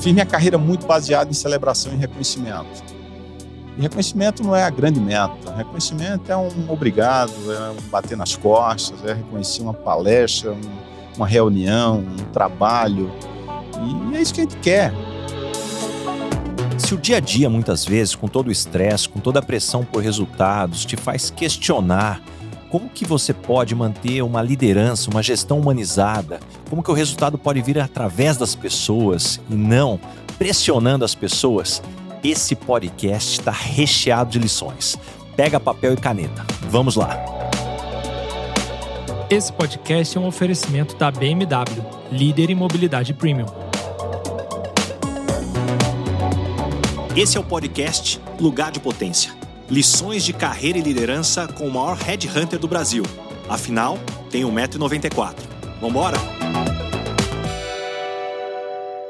Fiz minha carreira muito baseada em celebração e reconhecimento. E reconhecimento não é a grande meta. Reconhecimento é um obrigado, é um bater nas costas, é reconhecer uma palestra, um, uma reunião, um trabalho. E é isso que a gente quer. Se o dia a dia, muitas vezes, com todo o estresse, com toda a pressão por resultados, te faz questionar como que você pode manter uma liderança, uma gestão humanizada? Como que o resultado pode vir através das pessoas e não pressionando as pessoas? Esse podcast está recheado de lições. Pega papel e caneta. Vamos lá. Esse podcast é um oferecimento da BMW, líder em mobilidade premium. Esse é o podcast Lugar de Potência lições de carreira e liderança com o maior headhunter do Brasil. Afinal, tem 1,94m. Vambora?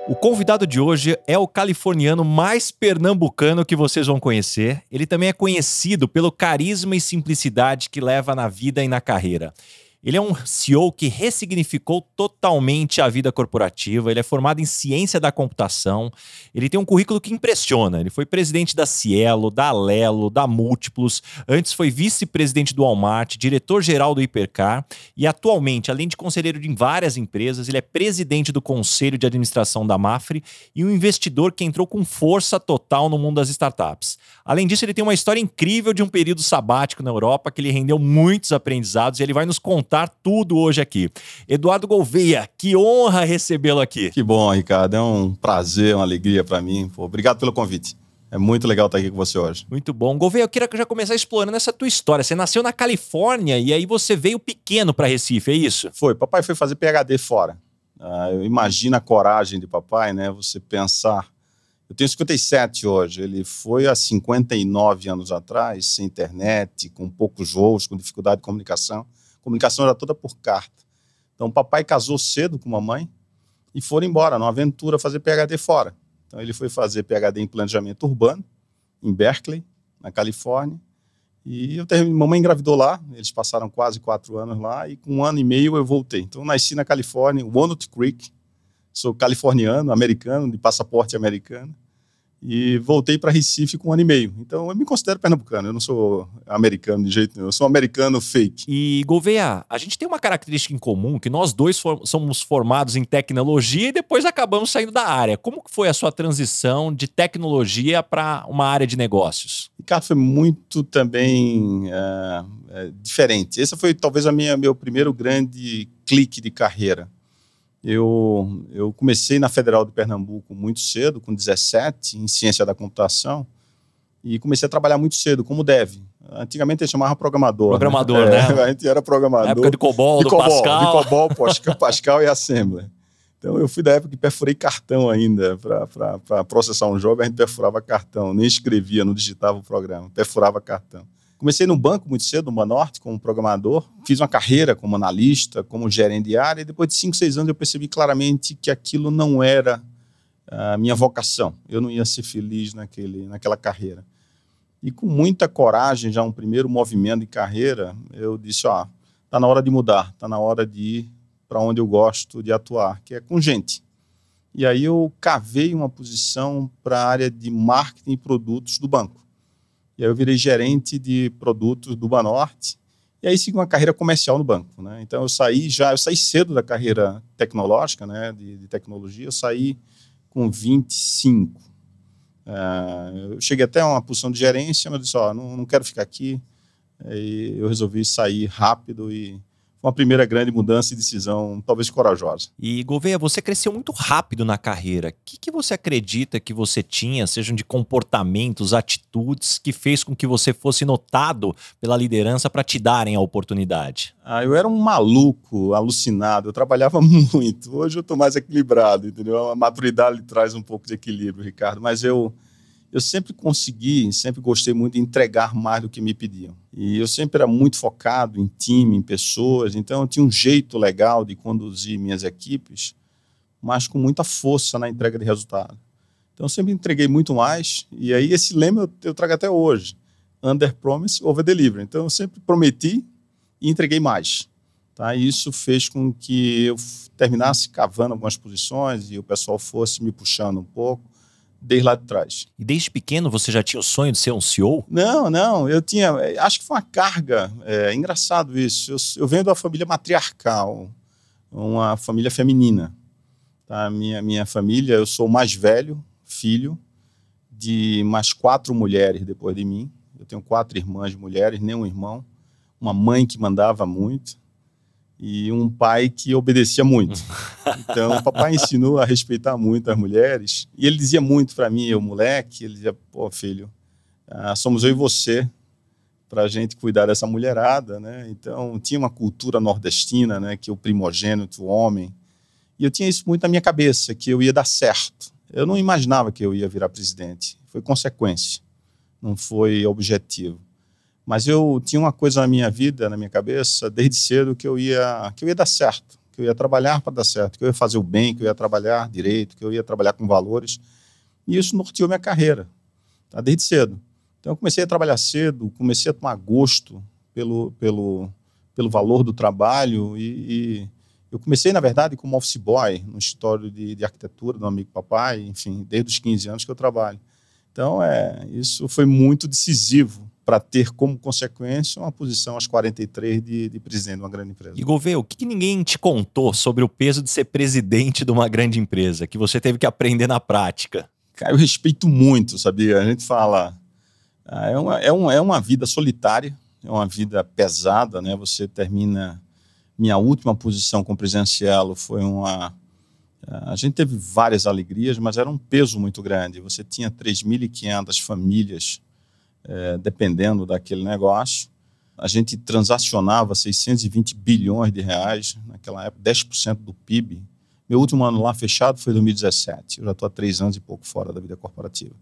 O convidado de hoje é o californiano mais pernambucano que vocês vão conhecer. Ele também é conhecido pelo carisma e simplicidade que leva na vida e na carreira. Ele é um CEO que ressignificou totalmente a vida corporativa. Ele é formado em ciência da computação. Ele tem um currículo que impressiona. Ele foi presidente da Cielo, da Lelo, da Múltiplos. Antes foi vice-presidente do Walmart, diretor-geral do Hipercar. E atualmente, além de conselheiro em várias empresas, ele é presidente do conselho de administração da Mafre e um investidor que entrou com força total no mundo das startups. Além disso, ele tem uma história incrível de um período sabático na Europa que lhe rendeu muitos aprendizados e ele vai nos contar contar tudo hoje aqui. Eduardo Gouveia, que honra recebê-lo aqui. Que bom, Ricardo. É um prazer, uma alegria para mim. Pô, obrigado pelo convite. É muito legal estar aqui com você hoje. Muito bom. Gouveia, eu queria já começar explorando essa tua história. Você nasceu na Califórnia e aí você veio pequeno para Recife, é isso? Foi. Papai foi fazer PhD fora. Uh, eu imagino a coragem de papai, né? Você pensar. Eu tenho 57 hoje. Ele foi há 59 anos atrás, sem internet, com poucos voos, com dificuldade de comunicação comunicação era toda por carta. Então, papai casou cedo com mamãe e foram embora, numa aventura, fazer PHD fora. Então, ele foi fazer PHD em planejamento urbano, em Berkeley, na Califórnia. E eu terminei, mamãe engravidou lá, eles passaram quase quatro anos lá, e com um ano e meio eu voltei. Então, eu nasci na Califórnia, Walnut Creek, sou californiano, americano, de passaporte americano e voltei para Recife com um ano e meio. Então eu me considero pernambucano, eu não sou americano de jeito nenhum, eu sou um americano fake. E Gouveia, a gente tem uma característica em comum, que nós dois for somos formados em tecnologia e depois acabamos saindo da área. Como foi a sua transição de tecnologia para uma área de negócios? Ricardo, foi muito também é, é, diferente. Esse foi talvez a minha meu primeiro grande clique de carreira. Eu, eu comecei na Federal de Pernambuco muito cedo, com 17, em ciência da computação, e comecei a trabalhar muito cedo, como dev. Antigamente ele chamava programador. Né? Programador, né? né? a gente era programador. Na época de COBOL, de do COBOL, Pascal. De COBOL, Pascal e Assembler. Então eu fui da época que perfurei cartão ainda. Para processar um jogo, a gente perfurava cartão. Nem escrevia, não digitava o programa. Perfurava cartão. Comecei no banco muito cedo, no Banorte, como programador. Fiz uma carreira como analista, como gerente de área. E depois de 5, 6 anos eu percebi claramente que aquilo não era a minha vocação. Eu não ia ser feliz naquele, naquela carreira. E com muita coragem, já um primeiro movimento de carreira, eu disse, ó, tá na hora de mudar, tá na hora de ir para onde eu gosto de atuar, que é com gente. E aí eu cavei uma posição para a área de marketing e produtos do banco. E aí eu virei gerente de produtos do Banorte. E aí segui uma carreira comercial no banco, né? Então eu saí já, eu saí cedo da carreira tecnológica, né? De, de tecnologia, eu saí com 25. Uh, eu cheguei até uma posição de gerência, mas eu disse, ó, não, não quero ficar aqui. E eu resolvi sair rápido e uma primeira grande mudança e decisão, talvez corajosa. E Gouveia, você cresceu muito rápido na carreira. O que, que você acredita que você tinha, sejam de comportamentos, atitudes, que fez com que você fosse notado pela liderança para te darem a oportunidade? Ah, eu era um maluco, alucinado. Eu trabalhava muito. Hoje eu estou mais equilibrado, entendeu? A maturidade traz um pouco de equilíbrio, Ricardo. Mas eu eu sempre consegui, sempre gostei muito de entregar mais do que me pediam. E eu sempre era muito focado em time, em pessoas, então eu tinha um jeito legal de conduzir minhas equipes, mas com muita força na entrega de resultado. Então eu sempre entreguei muito mais, e aí esse lema eu, eu trago até hoje: under promise, over deliver. Então eu sempre prometi e entreguei mais. Tá? E isso fez com que eu terminasse cavando algumas posições e o pessoal fosse me puxando um pouco desde lá de trás. E desde pequeno você já tinha o sonho de ser um CEO? Não, não. Eu tinha. Acho que foi uma carga. É engraçado isso. Eu, eu venho de uma família matriarcal, uma família feminina. Tá? Minha, minha família, eu sou o mais velho filho de mais quatro mulheres depois de mim. Eu tenho quatro irmãs mulheres, nenhum irmão. Uma mãe que mandava muito e um pai que obedecia muito. Então, o papai ensinou a respeitar muito as mulheres. E ele dizia muito para mim, eu moleque, ele dizia, pô, filho, ah, somos eu e você para a gente cuidar dessa mulherada, né? Então, tinha uma cultura nordestina, né? Que o primogênito, o homem. E eu tinha isso muito na minha cabeça, que eu ia dar certo. Eu não imaginava que eu ia virar presidente. Foi consequência, não foi objetivo. Mas eu tinha uma coisa na minha vida, na minha cabeça, desde cedo, que eu ia, que eu ia dar certo, que eu ia trabalhar para dar certo, que eu ia fazer o bem, que eu ia trabalhar direito, que eu ia trabalhar com valores. E isso norteou minha carreira, tá? desde cedo. Então eu comecei a trabalhar cedo, comecei a tomar gosto pelo, pelo, pelo valor do trabalho e, e eu comecei, na verdade, como office boy no escritório de, de arquitetura do amigo papai, enfim, desde os 15 anos que eu trabalho. Então, é, isso foi muito decisivo para ter como consequência uma posição aos 43 de, de presidente de uma grande empresa. E Gouveia, o que, que ninguém te contou sobre o peso de ser presidente de uma grande empresa, que você teve que aprender na prática? Cara, eu respeito muito, sabia? A gente fala. Ah, é uma, é, uma, é uma vida solitária, é uma vida pesada, né? Você termina. Minha última posição com presidencial foi uma. A gente teve várias alegrias, mas era um peso muito grande. Você tinha 3.500 famílias é, dependendo daquele negócio. A gente transacionava 620 bilhões de reais, naquela época, 10% do PIB. Meu último ano lá fechado foi 2017. Eu já estou há três anos e pouco fora da vida corporativa.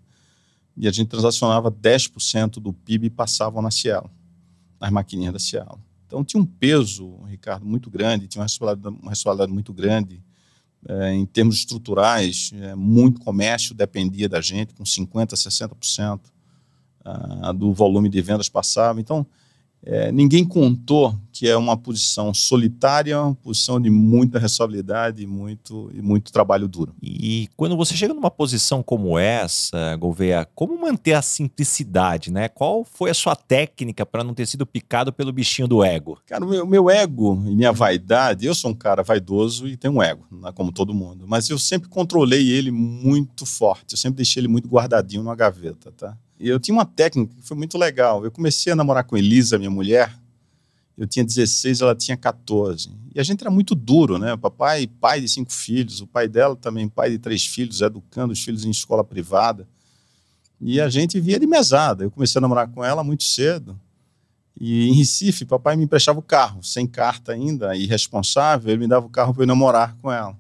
E a gente transacionava 10% do PIB e passavam na Cielo, nas maquininhas da Cielo. Então tinha um peso, Ricardo, muito grande, tinha uma responsabilidade, uma responsabilidade muito grande. É, em termos estruturais, é, muito comércio dependia da gente, com 50%, 60% do volume de vendas passava. Então, é, ninguém contou que é uma posição solitária, uma posição de muita responsabilidade e muito, e muito trabalho duro. E quando você chega numa posição como essa, Gouveia, como manter a simplicidade, né? Qual foi a sua técnica para não ter sido picado pelo bichinho do ego? Cara, o meu, meu, ego e minha vaidade, eu sou um cara vaidoso e tenho um ego, né, como todo mundo, mas eu sempre controlei ele muito forte, eu sempre deixei ele muito guardadinho numa gaveta, tá? E eu tinha uma técnica que foi muito legal. Eu comecei a namorar com Elisa, minha mulher. Eu tinha 16, ela tinha 14. E a gente era muito duro, né? Papai, pai de cinco filhos, o pai dela também, pai de três filhos, educando os filhos em escola privada. E a gente via de mesada. Eu comecei a namorar com ela muito cedo. E em Recife, papai me emprestava o carro, sem carta ainda, irresponsável, ele me dava o carro para eu namorar com ela.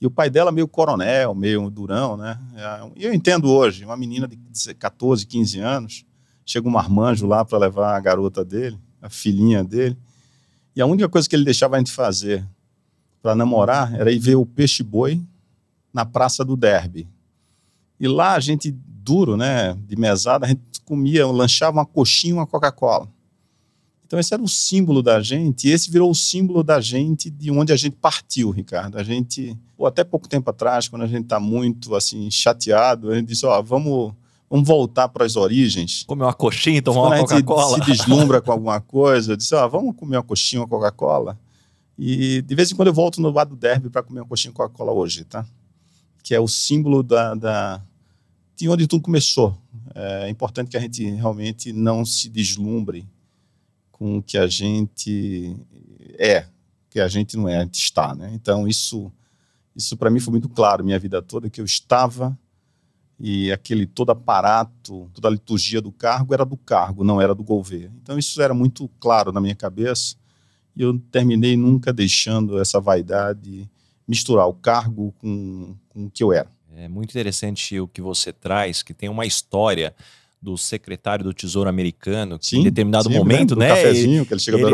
E o pai dela meio coronel, meio durão, né? É, e eu entendo hoje, uma menina de 14, 15 anos, chega um marmanjo lá para levar a garota dele, a filhinha dele, e a única coisa que ele deixava a gente fazer para namorar era ir ver o peixe-boi na Praça do Derby. E lá a gente, duro, né, de mesada, a gente comia, lanchava uma coxinha e uma Coca-Cola. Então esse era o símbolo da gente, e esse virou o símbolo da gente de onde a gente partiu, Ricardo. A gente, ou até pouco tempo atrás, quando a gente está muito assim chateado, a gente disse, ó, vamos vamos voltar para as origens. Comer uma coxinha e tomar uma Coca-Cola. se deslumbra com alguma coisa, disse, ó, vamos comer uma coxinha, uma Coca-Cola. E de vez em quando eu volto no bar do Derby para comer uma coxinha Coca-Cola hoje, tá? Que é o símbolo da, da, de onde tudo começou. É importante que a gente realmente não se deslumbre com o que a gente é, que a gente não é, a gente está, né? Então isso isso para mim foi muito claro minha vida toda que eu estava e aquele todo aparato, toda a liturgia do cargo era do cargo, não era do governo. Então isso era muito claro na minha cabeça e eu terminei nunca deixando essa vaidade misturar o cargo com, com o que eu era. É muito interessante o que você traz, que tem uma história do secretário do Tesouro americano, que sim, em determinado sim, momento, né? Ele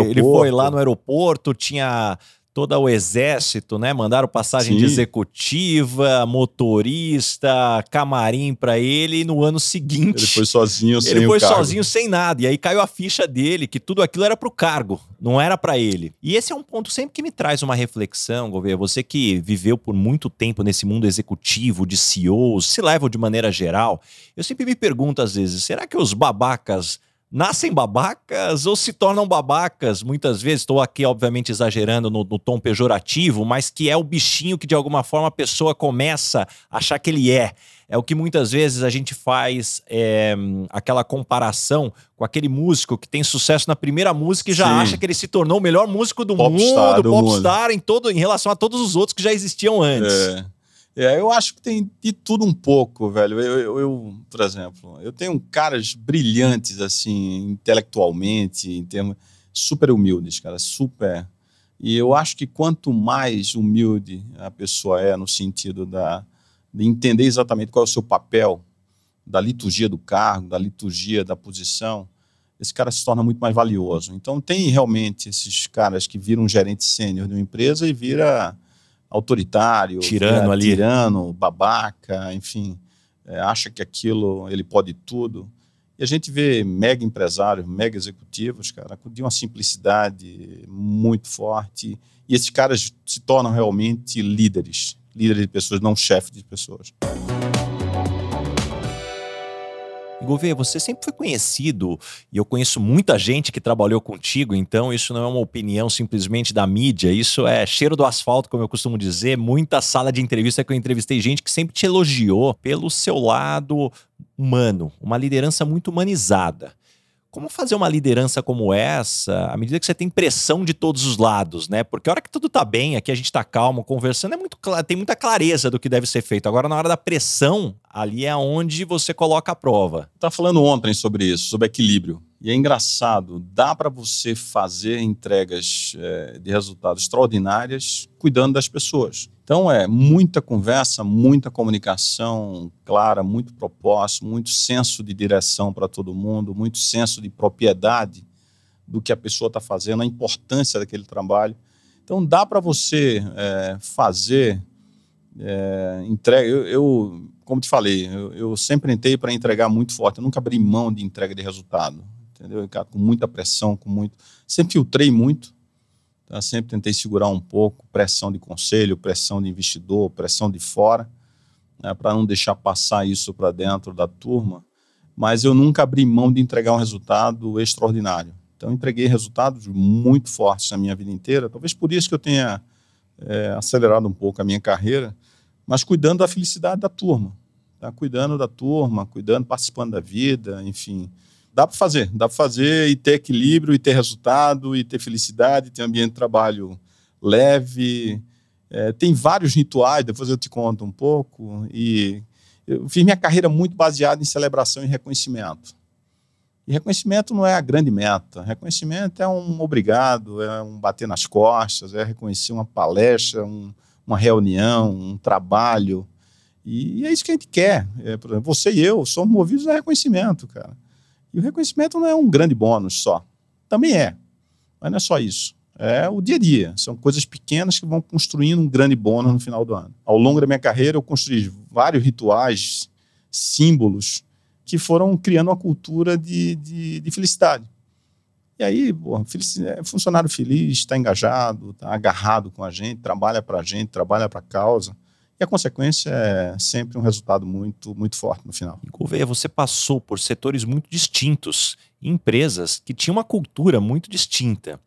ele. Ele foi lá no aeroporto, tinha todo o exército, né? Mandaram passagem Sim. de executiva, motorista, camarim para ele e no ano seguinte. Ele foi sozinho sem Ele foi sozinho sem nada. E aí caiu a ficha dele que tudo aquilo era pro cargo, não era para ele. E esse é um ponto sempre que me traz uma reflexão, Gouveia. Você que viveu por muito tempo nesse mundo executivo, de CEOs, se levam de maneira geral, eu sempre me pergunto às vezes, será que os babacas nascem babacas ou se tornam babacas muitas vezes. Estou aqui, obviamente, exagerando no, no, tom pejorativo, mas que é o bichinho que de alguma forma a pessoa começa a achar que ele é. É o que muitas vezes a gente faz é, aquela comparação com aquele músico que tem sucesso na primeira música e já Sim. acha que ele se tornou o melhor músico do pop mundo, popstar em todo em relação a todos os outros que já existiam antes. É. É, eu acho que tem de tudo um pouco, velho. Eu, eu, eu, por exemplo, eu tenho caras brilhantes, assim, intelectualmente, em termos super humildes, cara, super. E eu acho que quanto mais humilde a pessoa é no sentido da, de entender exatamente qual é o seu papel, da liturgia do cargo, da liturgia da posição, esse cara se torna muito mais valioso. Então tem realmente esses caras que viram gerente sênior de uma empresa e vira autoritário, tirano é, ali, tirano, babaca, enfim, é, acha que aquilo ele pode tudo. E a gente vê mega empresários, mega executivos, cara, de uma simplicidade muito forte. E esses caras se tornam realmente líderes, líderes de pessoas, não chefes de pessoas. Gouveia, você sempre foi conhecido, e eu conheço muita gente que trabalhou contigo, então isso não é uma opinião simplesmente da mídia, isso é cheiro do asfalto, como eu costumo dizer, muita sala de entrevista que eu entrevistei gente que sempre te elogiou pelo seu lado humano, uma liderança muito humanizada. Como fazer uma liderança como essa à medida que você tem pressão de todos os lados, né? Porque a hora que tudo tá bem, aqui a gente tá calmo, conversando, é muito tem muita clareza do que deve ser feito. Agora, na hora da pressão, ali é onde você coloca a prova. Tá falando ontem sobre isso, sobre equilíbrio. E é engraçado, dá para você fazer entregas é, de resultados extraordinárias cuidando das pessoas. Então é muita conversa, muita comunicação clara, muito propósito, muito senso de direção para todo mundo, muito senso de propriedade do que a pessoa está fazendo, a importância daquele trabalho. Então dá para você é, fazer é, entrega. Eu, eu, como te falei, eu, eu sempre entrei para entregar muito forte. Eu nunca abri mão de entrega de resultado, entendeu? Com muita pressão, com muito. Sempre filtrei muito então, sempre tentei segurar um pouco pressão de conselho, pressão de investidor, pressão de fora, né, para não deixar passar isso para dentro da turma. Mas eu nunca abri mão de entregar um resultado extraordinário. Então, entreguei resultados muito fortes na minha vida inteira. Talvez por isso que eu tenha é, acelerado um pouco a minha carreira, mas cuidando da felicidade da turma. Tá? Cuidando da turma, cuidando, participando da vida, enfim dá para fazer, dá para fazer e ter equilíbrio, e ter resultado, e ter felicidade, ter um ambiente de trabalho leve. É, tem vários rituais, depois eu te conto um pouco. E eu fiz minha carreira muito baseada em celebração e reconhecimento. E reconhecimento não é a grande meta. Reconhecimento é um obrigado, é um bater nas costas, é reconhecer uma palestra, um, uma reunião, um trabalho. E é isso que a gente quer. É, por exemplo, você e eu somos movidos a reconhecimento, cara. E o reconhecimento não é um grande bônus só. Também é, mas não é só isso. É o dia a dia. São coisas pequenas que vão construindo um grande bônus no final do ano. Ao longo da minha carreira, eu construí vários rituais, símbolos, que foram criando uma cultura de, de, de felicidade. E aí, pô, é funcionário feliz, está engajado, está agarrado com a gente, trabalha para a gente, trabalha para a causa. E a consequência é sempre um resultado muito, muito forte no final. E Gouveia, você passou por setores muito distintos, empresas que tinham uma cultura muito distinta.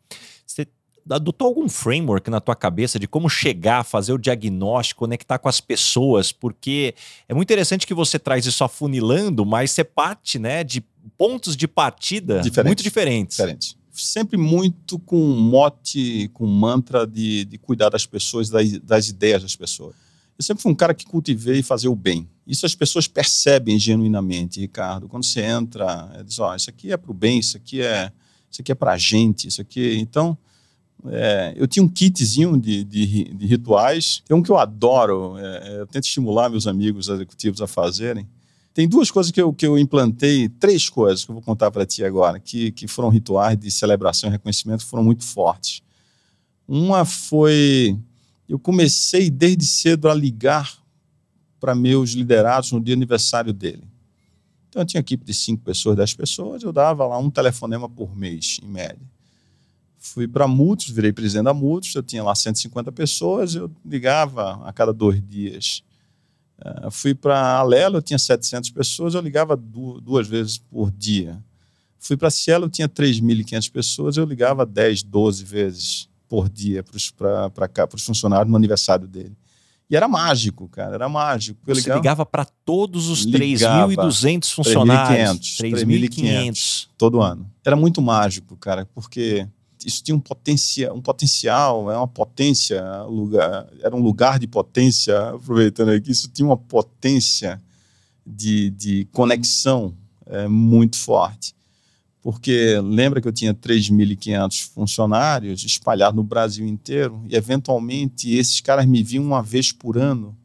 Adotou algum framework na tua cabeça de como chegar, fazer o diagnóstico, conectar com as pessoas? Porque é muito interessante que você traz isso afunilando, mas você parte né, de pontos de partida Diferente. muito diferentes. Diferente sempre muito com mote, com mantra de, de cuidar das pessoas, das, das ideias das pessoas. Eu sempre fui um cara que cultivei fazer o bem. Isso as pessoas percebem genuinamente, Ricardo. Quando você entra, é, diz, ó, oh, isso aqui é para o bem, isso aqui é, isso aqui é para a gente, isso aqui. Então, é, eu tinha um kitzinho de, de, de, rituais. Tem um que eu adoro, é, é, eu tento estimular meus amigos executivos a fazerem. Tem duas coisas que eu, que eu implantei, três coisas que eu vou contar para ti agora, que, que foram rituais de celebração e reconhecimento, foram muito fortes. Uma foi. Eu comecei desde cedo a ligar para meus liderados no dia aniversário dele. Então, eu tinha equipe de cinco pessoas, dez pessoas, eu dava lá um telefonema por mês, em média. Fui para Multos, virei presidente da Multos, eu tinha lá 150 pessoas, eu ligava a cada dois dias. Uh, fui para Alelo, eu tinha 700 pessoas, eu ligava du duas vezes por dia. Fui para Cielo, eu tinha 3.500 pessoas, eu ligava 10, 12 vezes por dia para os funcionários no aniversário dele. E era mágico, cara, era mágico. Eu Você ligava, ligava para todos os 3.200 funcionários. 3.500 todo ano. Era muito mágico, cara, porque isso tinha um, potencia, um potencial, é uma potência, lugar, era um lugar de potência, aproveitando aqui, isso tinha uma potência de, de conexão é, muito forte porque lembra que eu tinha 3.500 funcionários espalhados no Brasil inteiro e, eventualmente, esses caras me viam uma vez por ano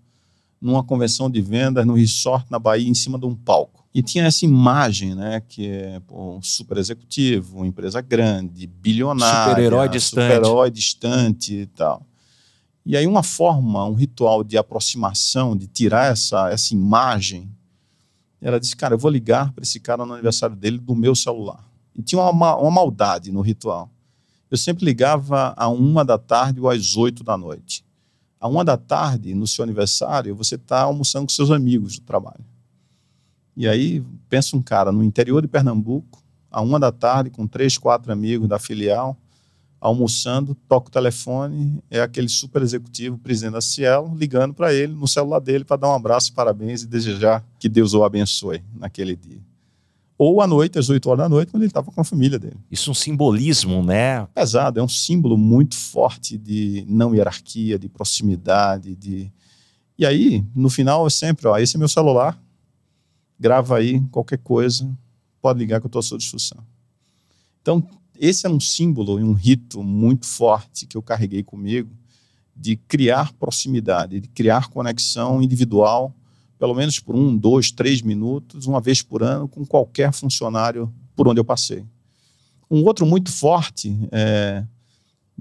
numa convenção de vendas no resort na Bahia, em cima de um palco. E tinha essa imagem, né, que é pô, um super executivo, uma empresa grande, bilionária, super-herói distante. super-herói distante e tal. E aí uma forma, um ritual de aproximação, de tirar essa, essa imagem ela disse, cara, eu vou ligar para esse cara no aniversário dele do meu celular. E tinha uma, uma maldade no ritual. Eu sempre ligava a uma da tarde ou às oito da noite. A uma da tarde, no seu aniversário, você está almoçando com seus amigos do trabalho. E aí, pensa um cara no interior de Pernambuco, a uma da tarde, com três, quatro amigos da filial, almoçando, toca o telefone, é aquele super executivo, presidente da Cielo, ligando para ele no celular dele para dar um abraço, parabéns e desejar que Deus o abençoe naquele dia. Ou à noite, às 8 horas da noite, quando ele estava com a família dele. Isso é um simbolismo, né? Pesado, é um símbolo muito forte de não hierarquia, de proximidade, de... E aí, no final, é sempre, ó, esse é meu celular, grava aí qualquer coisa, pode ligar que eu estou à sua discussão. Então, esse é um símbolo e um rito muito forte que eu carreguei comigo de criar proximidade, de criar conexão individual, pelo menos por um, dois, três minutos, uma vez por ano, com qualquer funcionário por onde eu passei. Um outro muito forte é,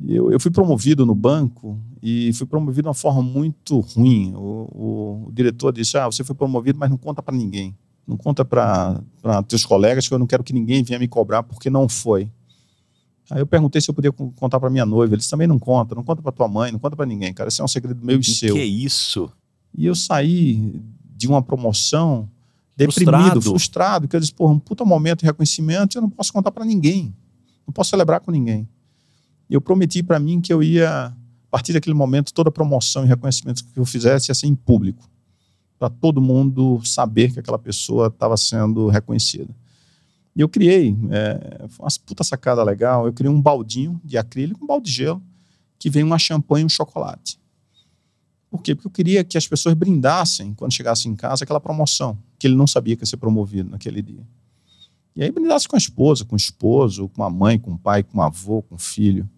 eu, eu, fui promovido no banco e fui promovido de uma forma muito ruim. O, o, o diretor disse: Ah, você foi promovido, mas não conta para ninguém. Não conta para teus colegas, que eu não quero que ninguém venha me cobrar, porque não foi. Aí eu perguntei se eu podia contar para minha noiva. Eles também não conta, não conta para tua mãe, não conta para ninguém, cara. Isso é um segredo meu e, e seu. Que é isso? E eu saí de uma promoção deprimido, frustrado, frustrado que eu disse, porra, um puta momento de reconhecimento, eu não posso contar para ninguém. Não posso celebrar com ninguém. E eu prometi para mim que eu ia, a partir daquele momento, toda promoção e reconhecimento que eu fizesse ia ser em público, para todo mundo saber que aquela pessoa estava sendo reconhecida. E eu criei, é, uma puta sacada legal, eu criei um baldinho de acrílico, um balde de gelo, que vem uma champanhe e um chocolate. Por quê? Porque eu queria que as pessoas brindassem, quando chegassem em casa, aquela promoção, que ele não sabia que ia ser promovido naquele dia. E aí brindasse com a esposa, com o esposo, com a mãe, com o pai, com o avô, com o filho.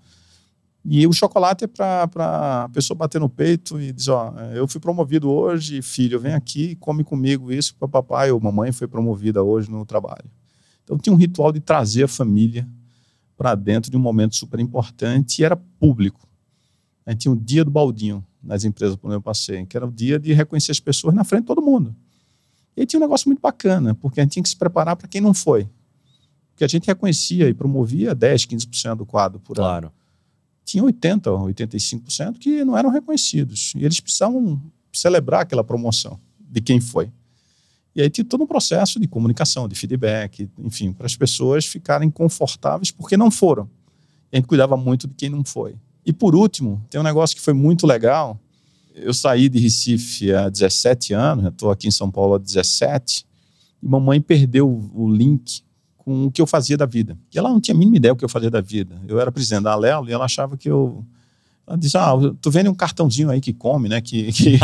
E o chocolate é para a pessoa bater no peito e dizer: Ó, eu fui promovido hoje, filho, vem aqui, come comigo isso, para papai ou mamãe foi promovida hoje no trabalho. Então tinha um ritual de trazer a família para dentro de um momento super importante e era público. A gente tinha o dia do baldinho nas empresas por onde eu passei, que era o dia de reconhecer as pessoas na frente de todo mundo. E aí tinha um negócio muito bacana, porque a gente tinha que se preparar para quem não foi. Porque a gente reconhecia e promovia 10, 15% do quadro por claro. ano. Tinha 80, 85% que não eram reconhecidos. E eles precisavam celebrar aquela promoção de quem foi. E aí tinha todo um processo de comunicação, de feedback, enfim, para as pessoas ficarem confortáveis porque não foram. E a gente cuidava muito de quem não foi. E por último, tem um negócio que foi muito legal. Eu saí de Recife há 17 anos, estou aqui em São Paulo há 17, e mamãe perdeu o link com o que eu fazia da vida. E ela não tinha a mínima ideia do que eu fazia da vida. Eu era presidente da Alelo e ela achava que eu ela disse: Ah, tu vendo um cartãozinho aí que come, né? Que, que...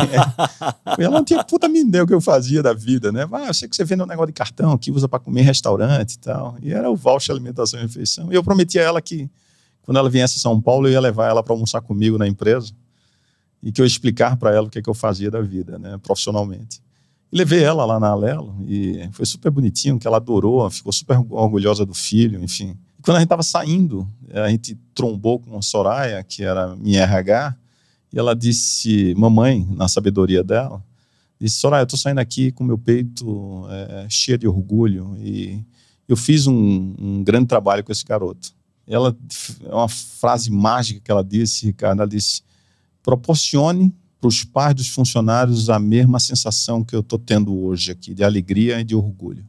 ela não tinha puta me deu o que eu fazia da vida, né? Ah, eu sei que você vende um negócio de cartão que usa para comer em restaurante e tal. E era o voucher alimentação e refeição. E eu prometi a ela que quando ela viesse a São Paulo, eu ia levar ela para almoçar comigo na empresa e que eu ia explicar para ela o que, é que eu fazia da vida, né? Profissionalmente. Levei ela lá na Alelo e foi super bonitinho, que ela adorou, ficou super orgulhosa do filho, enfim quando a gente estava saindo, a gente trombou com a Soraya, que era minha RH, e ela disse, mamãe, na sabedoria dela, disse, Soraya, eu estou saindo aqui com meu peito é, cheio de orgulho e eu fiz um, um grande trabalho com esse garoto. Ela, é uma frase mágica que ela disse, Ricardo, ela disse, proporcione para os pais dos funcionários a mesma sensação que eu estou tendo hoje aqui, de alegria e de orgulho.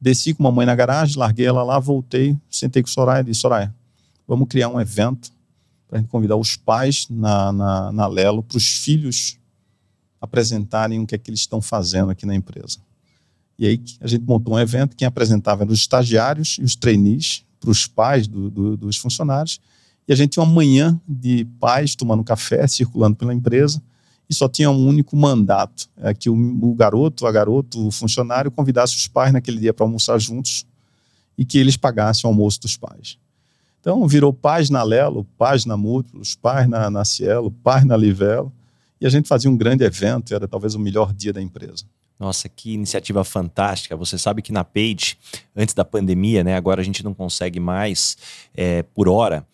Desci com a mãe na garagem, larguei ela lá, voltei, sentei com Soraya e disse, Soraya, vamos criar um evento para a gente convidar os pais na, na, na Lelo para os filhos apresentarem o que é que eles estão fazendo aqui na empresa. E aí a gente montou um evento, quem apresentava eram os estagiários e os trainees para os pais do, do, dos funcionários, e a gente tinha uma manhã de pais tomando café, circulando pela empresa, e só tinha um único mandato, é que o, o garoto, a garota, o funcionário convidasse os pais naquele dia para almoçar juntos e que eles pagassem o almoço dos pais. Então virou pais na Lelo, pais na Múltiplos, pais na, na Cielo, pais na Livelo, e a gente fazia um grande evento, era talvez o melhor dia da empresa. Nossa, que iniciativa fantástica. Você sabe que na Page, antes da pandemia, né, agora a gente não consegue mais é, por hora,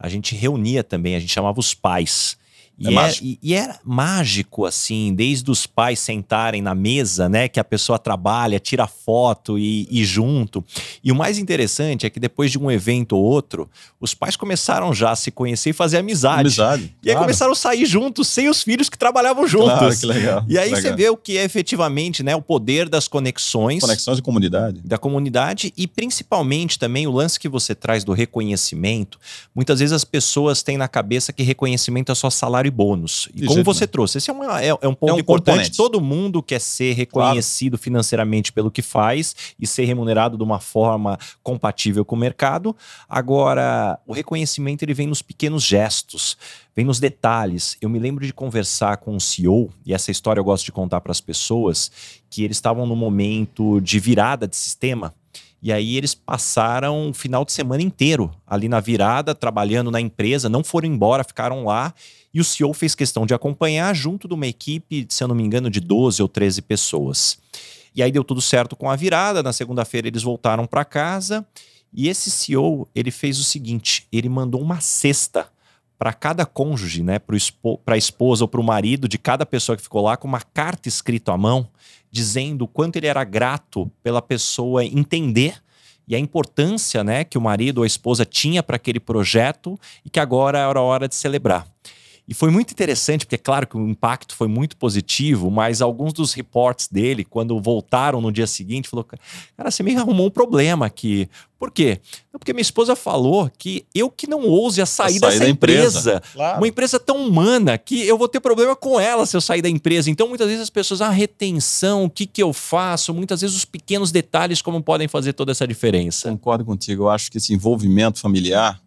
a gente reunia também, a gente chamava os pais. E, é era, e, e, era mágico, assim, desde os pais sentarem na mesa, né? Que a pessoa trabalha, tira foto e, e, junto. E o mais interessante é que depois de um evento ou outro, os pais começaram já a se conhecer e fazer amizade. Amizade. E aí claro. começaram a sair juntos, sem os filhos que trabalhavam juntos. Claro, que legal. E aí legal. você vê o que é efetivamente, né? O poder das conexões. Conexões de comunidade. Da comunidade e principalmente também o lance que você traz do reconhecimento. Muitas vezes as pessoas têm na cabeça que reconhecimento é só salário e bônus. E como você trouxe, esse é, uma, é, é um ponto é um importante. Componente. Todo mundo quer ser reconhecido claro. financeiramente pelo que faz e ser remunerado de uma forma compatível com o mercado. Agora, o reconhecimento ele vem nos pequenos gestos, vem nos detalhes. Eu me lembro de conversar com um CEO, e essa história eu gosto de contar para as pessoas, que eles estavam no momento de virada de sistema e aí eles passaram o final de semana inteiro ali na virada, trabalhando na empresa, não foram embora, ficaram lá. E o CEO fez questão de acompanhar junto de uma equipe, se eu não me engano, de 12 ou 13 pessoas. E aí deu tudo certo com a virada. Na segunda-feira eles voltaram para casa. E esse CEO, ele fez o seguinte, ele mandou uma cesta para cada cônjuge, né, para a esposa ou para o marido de cada pessoa que ficou lá, com uma carta escrita à mão, dizendo o quanto ele era grato pela pessoa entender e a importância né, que o marido ou a esposa tinha para aquele projeto e que agora era hora de celebrar. E foi muito interessante, porque é claro que o impacto foi muito positivo, mas alguns dos reports dele, quando voltaram no dia seguinte, falou: Cara, você me arrumou um problema aqui. Por quê? Porque minha esposa falou que eu que não ouse a sair, a sair dessa empresa. empresa. Claro. Uma empresa tão humana que eu vou ter problema com ela se eu sair da empresa. Então, muitas vezes as pessoas, a ah, retenção, o que, que eu faço? Muitas vezes os pequenos detalhes como podem fazer toda essa diferença. Concordo contigo. Eu acho que esse envolvimento familiar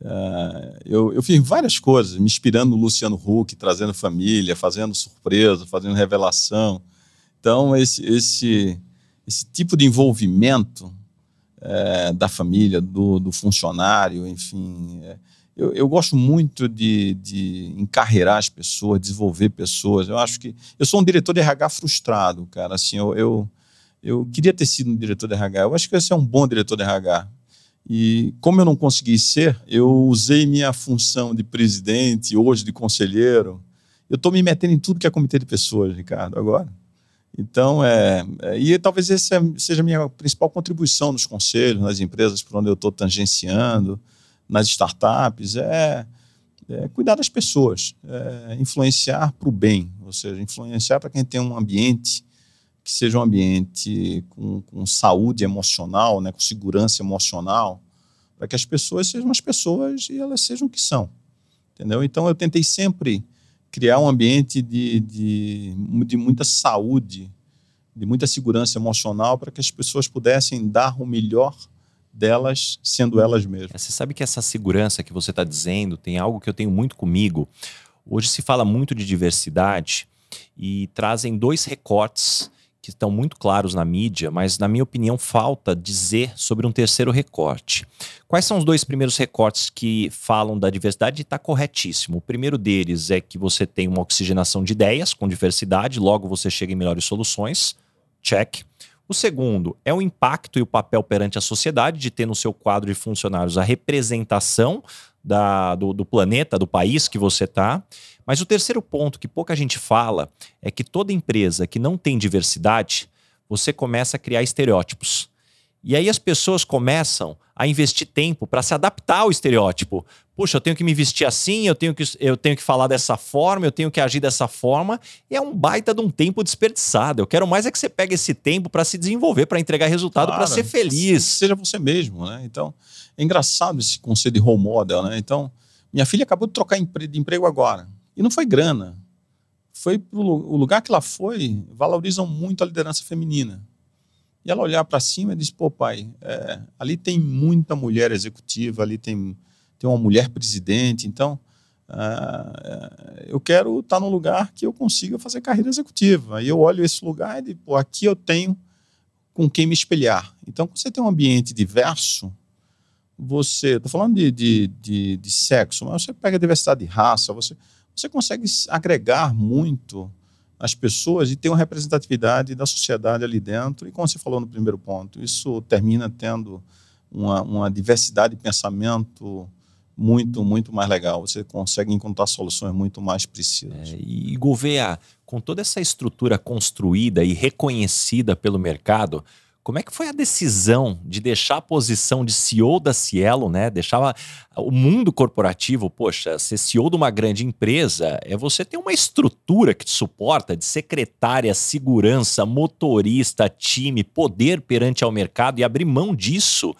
Uh, eu, eu, fiz várias coisas, me inspirando no Luciano Huck, trazendo família, fazendo surpresa, fazendo revelação. Então, esse, esse, esse tipo de envolvimento é, da família, do, do funcionário, enfim. É, eu, eu, gosto muito de, de encarreirar as pessoas, desenvolver pessoas. Eu acho que. Eu sou um diretor de RH frustrado, cara. Assim, eu, eu, eu queria ter sido um diretor de RH. Eu acho que esse é um bom diretor de RH e como eu não consegui ser, eu usei minha função de presidente, hoje de conselheiro. Eu estou me metendo em tudo que é comitê de pessoas, Ricardo, agora. Então, é, é e talvez essa é, seja a minha principal contribuição nos conselhos, nas empresas por onde eu estou tangenciando, nas startups, é, é cuidar das pessoas, é influenciar para o bem, ou seja, influenciar para quem tem um ambiente que seja um ambiente com, com saúde emocional, né, com segurança emocional, para que as pessoas sejam as pessoas e elas sejam o que são. Entendeu? Então eu tentei sempre criar um ambiente de, de, de muita saúde, de muita segurança emocional, para que as pessoas pudessem dar o melhor delas sendo elas mesmas. Você sabe que essa segurança que você está dizendo tem algo que eu tenho muito comigo. Hoje se fala muito de diversidade e trazem dois recortes que estão muito claros na mídia, mas, na minha opinião, falta dizer sobre um terceiro recorte. Quais são os dois primeiros recortes que falam da diversidade? Está corretíssimo. O primeiro deles é que você tem uma oxigenação de ideias com diversidade, logo você chega em melhores soluções. Check. O segundo é o impacto e o papel perante a sociedade de ter no seu quadro de funcionários a representação da, do, do planeta, do país que você está. Mas o terceiro ponto que pouca gente fala é que toda empresa que não tem diversidade, você começa a criar estereótipos. E aí as pessoas começam a investir tempo para se adaptar ao estereótipo. Puxa, eu tenho que me vestir assim, eu tenho que, eu tenho que falar dessa forma, eu tenho que agir dessa forma. E é um baita de um tempo desperdiçado. Eu quero mais é que você pegue esse tempo para se desemvolver, para entregar resultado, claro, para ser feliz. Seja você mesmo, né? Então, é engraçado esse conceito de role model, né? Então, minha filha acabou de trocar de emprego agora. E não foi grana. Foi pro, o lugar que ela foi, valorizam muito a liderança feminina. E ela olhar para cima e disse: pô, pai, é, ali tem muita mulher executiva, ali tem, tem uma mulher presidente, então uh, eu quero estar tá num lugar que eu consiga fazer carreira executiva. Aí eu olho esse lugar e digo: pô, aqui eu tenho com quem me espelhar. Então, quando você tem um ambiente diverso, você. Estou falando de, de, de, de, sexo, mas você pega a diversidade de raça, você, você consegue agregar muito as pessoas e ter uma representatividade da sociedade ali dentro. E como você falou no primeiro ponto, isso termina tendo uma, uma diversidade de pensamento muito, muito mais legal. Você consegue encontrar soluções muito mais precisas. É, e Gouveia, com toda essa estrutura construída e reconhecida pelo mercado, como é que foi a decisão de deixar a posição de CEO da Cielo, né? Deixar o mundo corporativo, poxa, ser CEO de uma grande empresa é você ter uma estrutura que te suporta de secretária, segurança, motorista, time, poder perante ao mercado e abrir mão disso.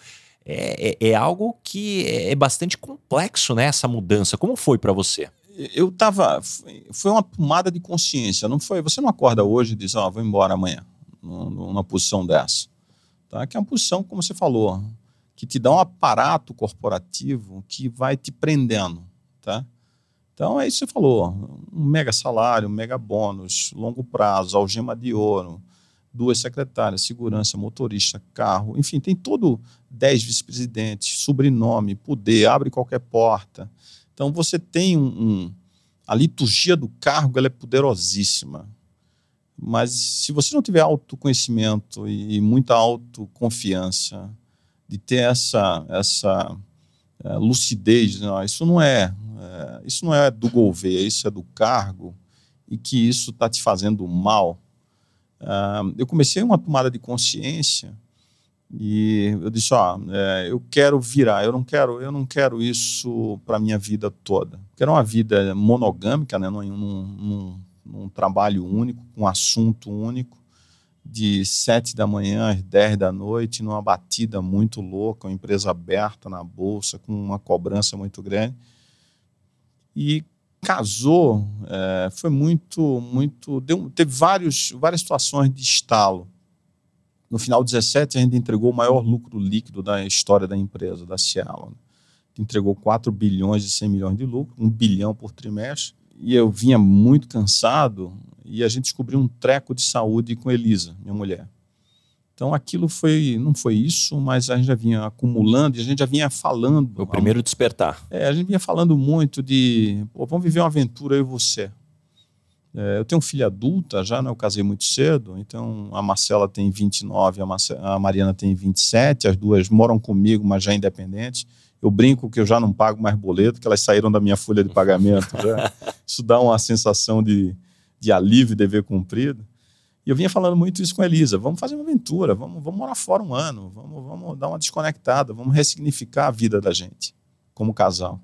É, é, é algo que é bastante complexo, né? Essa mudança. Como foi para você? Eu tava. Foi uma tomada de consciência, não foi? Você não acorda hoje e diz, ó, oh, vou embora amanhã, numa posição dessa tá? que é uma posição, como você falou, que te dá um aparato corporativo que vai te prendendo. Tá? Então é isso que você falou: um mega salário, um mega bônus, longo prazo, algema de ouro, duas secretárias, segurança, motorista, carro, enfim, tem todo 10 vice-presidentes, sobrenome, poder, abre qualquer porta. Então você tem um, um a liturgia do cargo ela é poderosíssima. Mas se você não tiver autoconhecimento e muita autoconfiança, de ter essa, essa é, lucidez, não, isso não é, é, isso não é do governo, isso é do cargo e que isso está te fazendo mal. Uh, eu comecei uma tomada de consciência e eu disse, ó, é, eu quero virar, eu não quero, eu não quero isso para minha vida toda. Quero uma vida monogâmica, né, num, num trabalho único, com um assunto único, de sete da manhã às dez da noite, numa batida muito louca, uma empresa aberta na bolsa, com uma cobrança muito grande. E casou, é, foi muito, muito. Deu, teve vários, várias situações de estalo. No final de 17, a gente entregou o maior lucro líquido da história da empresa, da Cielo. Entregou 4 bilhões e 100 milhões de lucro, 1 bilhão por trimestre e eu vinha muito cansado e a gente descobriu um treco de saúde com Elisa, minha mulher. Então aquilo foi, não foi isso, mas a gente já vinha acumulando e a gente já vinha falando. O primeiro despertar. É, a gente vinha falando muito de, pô, vamos viver uma aventura eu e você. É, eu tenho um filho adulta já, né, eu casei muito cedo, então a Marcela tem 29, a, Marcela, a Mariana tem 27, as duas moram comigo, mas já independentes. Eu brinco que eu já não pago mais boleto, que elas saíram da minha folha de pagamento. Já. Isso dá uma sensação de, de alívio, dever cumprido. E eu vinha falando muito isso com a Elisa. Vamos fazer uma aventura, vamos, vamos morar fora um ano, vamos, vamos dar uma desconectada, vamos ressignificar a vida da gente como casal.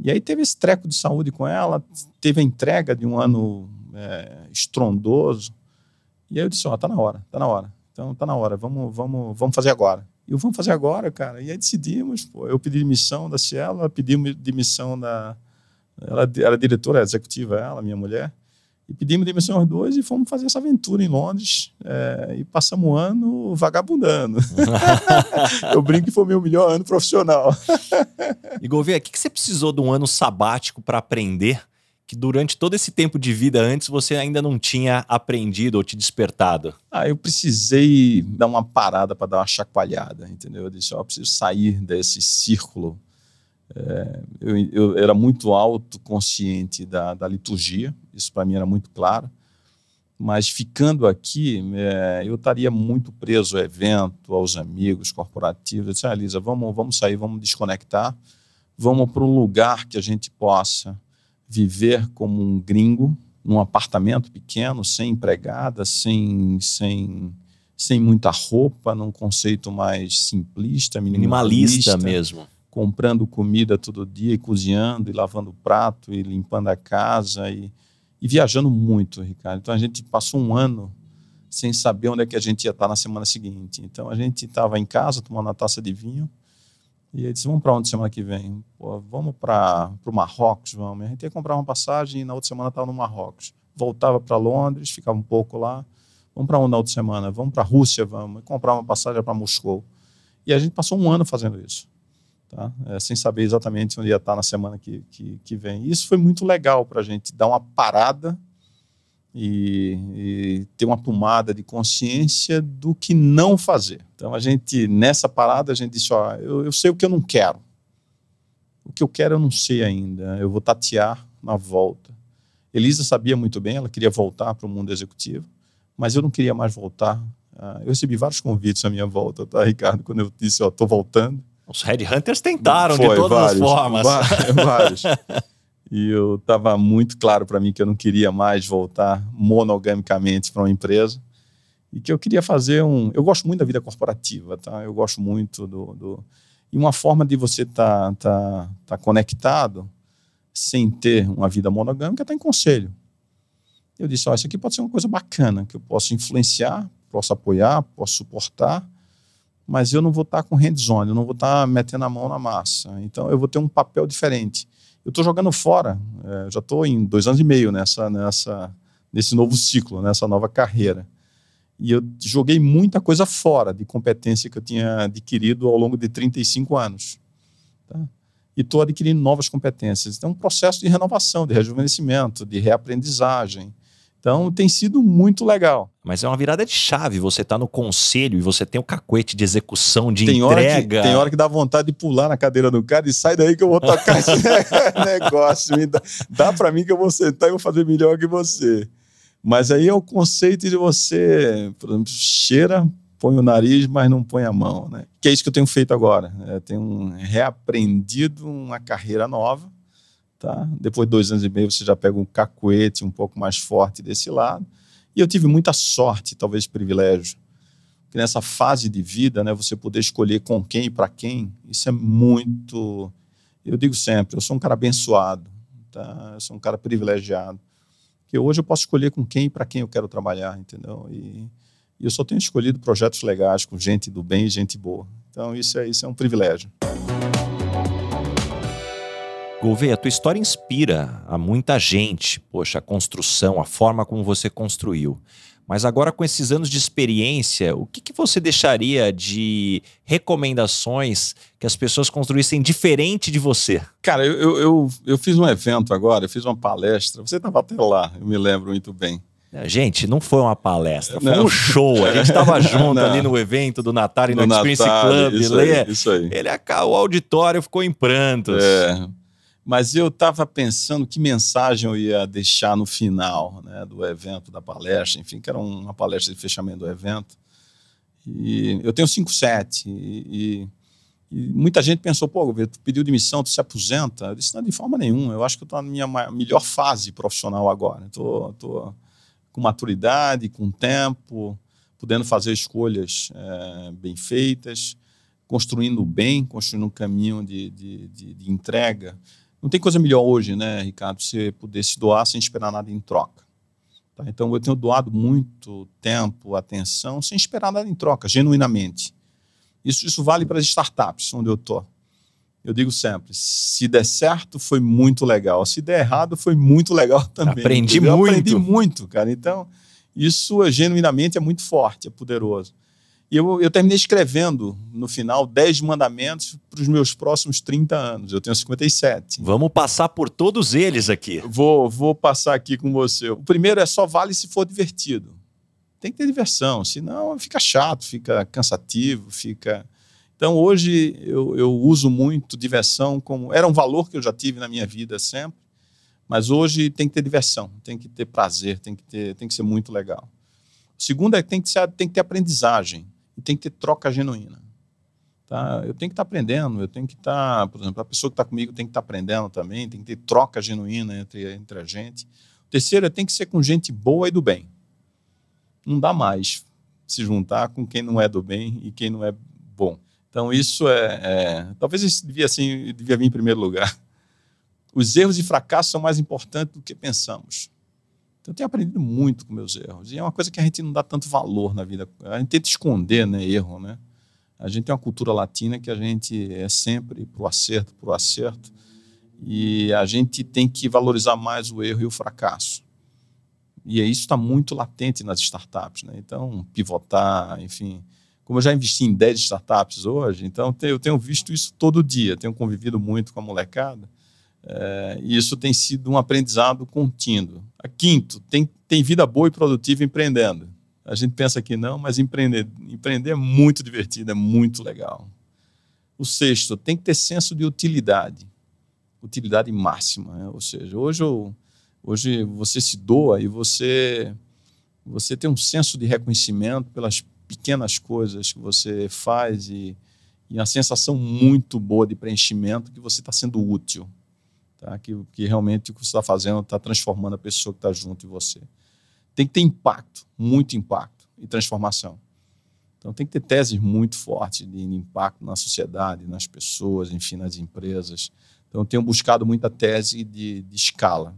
E aí teve esse treco de saúde com ela, teve a entrega de um ano é, estrondoso. E aí eu disse, ó, oh, tá na hora, tá na hora. Então tá na hora, vamos, vamos, vamos fazer agora. E vamos fazer agora, cara. E aí decidimos, pô, eu pedi demissão da Cielo, ela pediu demissão da. Ela era diretora executiva, ela, minha mulher. E pedimos demissão aos dois e fomos fazer essa aventura em Londres. É, e passamos um ano vagabundando. eu brinco que foi o meu melhor ano profissional. e Gouveia, o que, que você precisou de um ano sabático para aprender que durante todo esse tempo de vida antes você ainda não tinha aprendido ou te despertado? Ah, eu precisei dar uma parada para dar uma chacoalhada, entendeu? Eu disse, ó, eu preciso sair desse círculo. É, eu, eu, era muito autoconsciente da, da liturgia, isso para mim era muito claro, Mas ficando aqui, é, eu estaria muito preso ao evento, aos amigos corporativos. Eu disse, ah, Elisa, vamos, vamos sair, vamos desconectar, vamos para um lugar que a gente possa viver como um gringo, num apartamento pequeno, sem empregada, sem, sem, sem muita roupa, num conceito mais simplista, minimalista, minimalista mesmo. comprando comida todo dia, e cozinhando, e lavando o prato, e limpando a casa, e, e viajando muito, Ricardo. Então a gente passou um ano sem saber onde é que a gente ia estar na semana seguinte. Então a gente estava em casa tomando uma taça de vinho, e ele disse: Vamos para onde semana que vem? Pô, vamos para o Marrocos, vamos. E a gente ia comprar uma passagem e na outra semana estava no Marrocos. Voltava para Londres, ficava um pouco lá. Vamos para onde na outra semana? Vamos para a Rússia, vamos. E comprar uma passagem para Moscou. E a gente passou um ano fazendo isso, tá? É, sem saber exatamente onde ia estar na semana que, que, que vem. E isso foi muito legal para a gente dar uma parada e, e, ter uma tomada de consciência do que não fazer. Então a gente nessa parada a gente disse, ó, eu, eu sei o que eu não quero. O que eu quero eu não sei ainda. Eu vou tatear na volta. Elisa sabia muito bem, ela queria voltar para o mundo executivo, mas eu não queria mais voltar. Uh, eu recebi vários convites à minha volta, tá, Ricardo? Quando eu disse, ó, tô voltando. Os Headhunters tentaram Foi, de todas vários, as formas. Vários. E eu estava muito claro para mim que eu não queria mais voltar monogamicamente para uma empresa e que eu queria fazer um. Eu gosto muito da vida corporativa, tá? Eu gosto muito do. do... E uma forma de você estar tá, tá, tá conectado sem ter uma vida monogâmica está em conselho. Eu disse: oh, isso aqui pode ser uma coisa bacana, que eu posso influenciar, posso apoiar, posso suportar, mas eu não vou estar tá com hands-on, eu não vou estar tá metendo a mão na massa. Então eu vou ter um papel diferente eu estou jogando fora. É, já estou em dois anos e meio nessa, nessa, nesse novo ciclo, nessa nova carreira. E eu joguei muita coisa fora de competência que eu tinha adquirido ao longo de 35 anos. Tá? E estou adquirindo novas competências. Então, é um processo de renovação, de rejuvenescimento, de reaprendizagem. Então tem sido muito legal. Mas é uma virada de chave. Você está no conselho e você tem o cacuete de execução, de tem entrega. Hora que, tem hora que dá vontade de pular na cadeira do cara e sai daí que eu vou tocar esse negócio. dá dá para mim que eu vou sentar e vou fazer melhor que você. Mas aí é o conceito de você, por exemplo, cheira, põe o nariz, mas não põe a mão. Né? Que é isso que eu tenho feito agora. É, tenho reaprendido uma carreira nova Tá? Depois de dois anos e meio, você já pega um cacuete um pouco mais forte desse lado. E eu tive muita sorte, talvez privilégio, que nessa fase de vida, né, você poder escolher com quem e para quem, isso é muito. Eu digo sempre, eu sou um cara abençoado, tá? eu sou um cara privilegiado. Que hoje eu posso escolher com quem e para quem eu quero trabalhar, entendeu? E, e eu só tenho escolhido projetos legais com gente do bem e gente boa. Então isso é, isso é um privilégio. Gouveia, a tua história inspira a muita gente. Poxa, a construção, a forma como você construiu. Mas agora, com esses anos de experiência, o que, que você deixaria de recomendações que as pessoas construíssem diferente de você? Cara, eu, eu, eu, eu fiz um evento agora, eu fiz uma palestra. Você estava até lá, eu me lembro muito bem. Gente, não foi uma palestra, foi não. um show. A gente estava junto não. ali no evento do Natal e no, no Experience Club. Isso aí, isso aí. Ele, o auditório ficou em prantos. É mas eu estava pensando que mensagem eu ia deixar no final né, do evento, da palestra, enfim, que era uma palestra de fechamento do evento. E eu tenho 5,7 e, e, muita gente pensou, pô, tu pediu demissão, tu se aposenta? Eu disse, não, de forma nenhuma, eu acho que eu estou na minha melhor fase profissional agora. Estou com maturidade, com tempo, podendo fazer escolhas é, bem feitas, construindo bem, construindo um caminho de, de, de, de entrega não tem coisa melhor hoje, né, Ricardo, você poder se doar sem esperar nada em troca. Tá? Então, eu tenho doado muito tempo, atenção, sem esperar nada em troca, genuinamente. Isso, isso vale para as startups, onde eu estou. Eu digo sempre, se der certo, foi muito legal. Se der errado, foi muito legal também. Aprendi muito. Eu aprendi muito, cara. Então, isso genuinamente é muito forte, é poderoso. E eu, eu terminei escrevendo, no final, 10 mandamentos para os meus próximos 30 anos. Eu tenho 57. Vamos passar por todos eles aqui. Vou, vou passar aqui com você. O primeiro é só vale se for divertido. Tem que ter diversão, senão fica chato, fica cansativo, fica. Então hoje eu, eu uso muito diversão como. Era um valor que eu já tive na minha vida sempre, Mas hoje tem que ter diversão, tem que ter prazer, tem que, ter, tem que ser muito legal. O segundo é que tem que, ser, tem que ter aprendizagem tem que ter troca genuína. Tá? Eu tenho que estar tá aprendendo, eu tenho que estar, tá, por exemplo, a pessoa que está comigo tem que estar tá aprendendo também, tem que ter troca genuína entre, entre a gente. O terceiro é tem que ser com gente boa e do bem. Não dá mais se juntar com quem não é do bem e quem não é bom. Então, isso é. é talvez isso devia, assim, devia vir em primeiro lugar. Os erros e fracassos são mais importantes do que pensamos. Então, eu tenho aprendido muito com meus erros. E é uma coisa que a gente não dá tanto valor na vida. A gente tenta esconder né, erro, né? A gente tem uma cultura latina que a gente é sempre para o acerto, para o acerto. E a gente tem que valorizar mais o erro e o fracasso. E isso está muito latente nas startups. Né? Então, pivotar, enfim. Como eu já investi em 10 startups hoje, então eu tenho visto isso todo dia, tenho convivido muito com a molecada. É, e isso tem sido um aprendizado contínuo. A quinto, tem, tem vida boa e produtiva empreendendo. A gente pensa que não, mas empreender, empreender é muito divertido, é muito legal. O sexto, tem que ter senso de utilidade, utilidade máxima. Né? Ou seja, hoje, hoje você se doa e você, você tem um senso de reconhecimento pelas pequenas coisas que você faz e, e uma sensação muito boa de preenchimento que você está sendo útil tá? que, que realmente o que você está fazendo está transformando a pessoa que está junto de você. Tem que ter impacto, muito impacto e transformação. Então tem que ter teses muito fortes de impacto na sociedade, nas pessoas, enfim, nas empresas. Então tenho buscado muita tese de, de escala.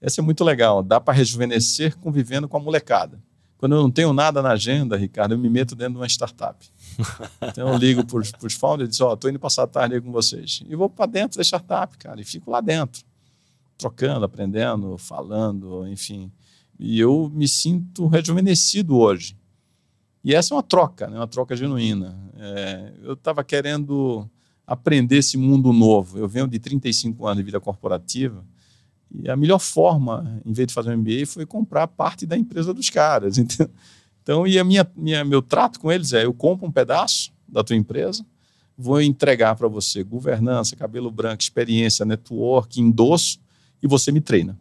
Essa é muito legal, dá para rejuvenescer convivendo com a molecada. Quando eu não tenho nada na agenda, Ricardo, eu me meto dentro de uma startup. Então eu ligo para os founders e digo, ó, oh, estou indo passar a tarde aí com vocês. E vou para dentro da startup, cara, e fico lá dentro, trocando, aprendendo, falando, enfim. E eu me sinto rejuvenescido hoje. E essa é uma troca, né? uma troca genuína. É, eu estava querendo aprender esse mundo novo. Eu venho de 35 anos de vida corporativa e a melhor forma, em vez de fazer um MBA, foi comprar parte da empresa dos caras. Entendeu? Então, e a minha, minha, meu trato com eles é: eu compro um pedaço da tua empresa, vou entregar para você governança, cabelo branco, experiência, network, endosso, e você me treina.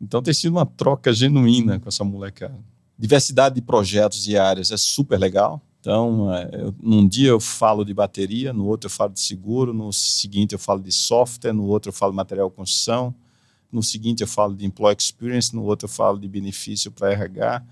Então, tem sido uma troca genuína com essa molecada. Diversidade de projetos e áreas é super legal. Então, é, eu, num dia eu falo de bateria, no outro eu falo de seguro, no seguinte eu falo de software, no outro eu falo de material de construção, no seguinte eu falo de employee experience, no outro eu falo de benefício para RH.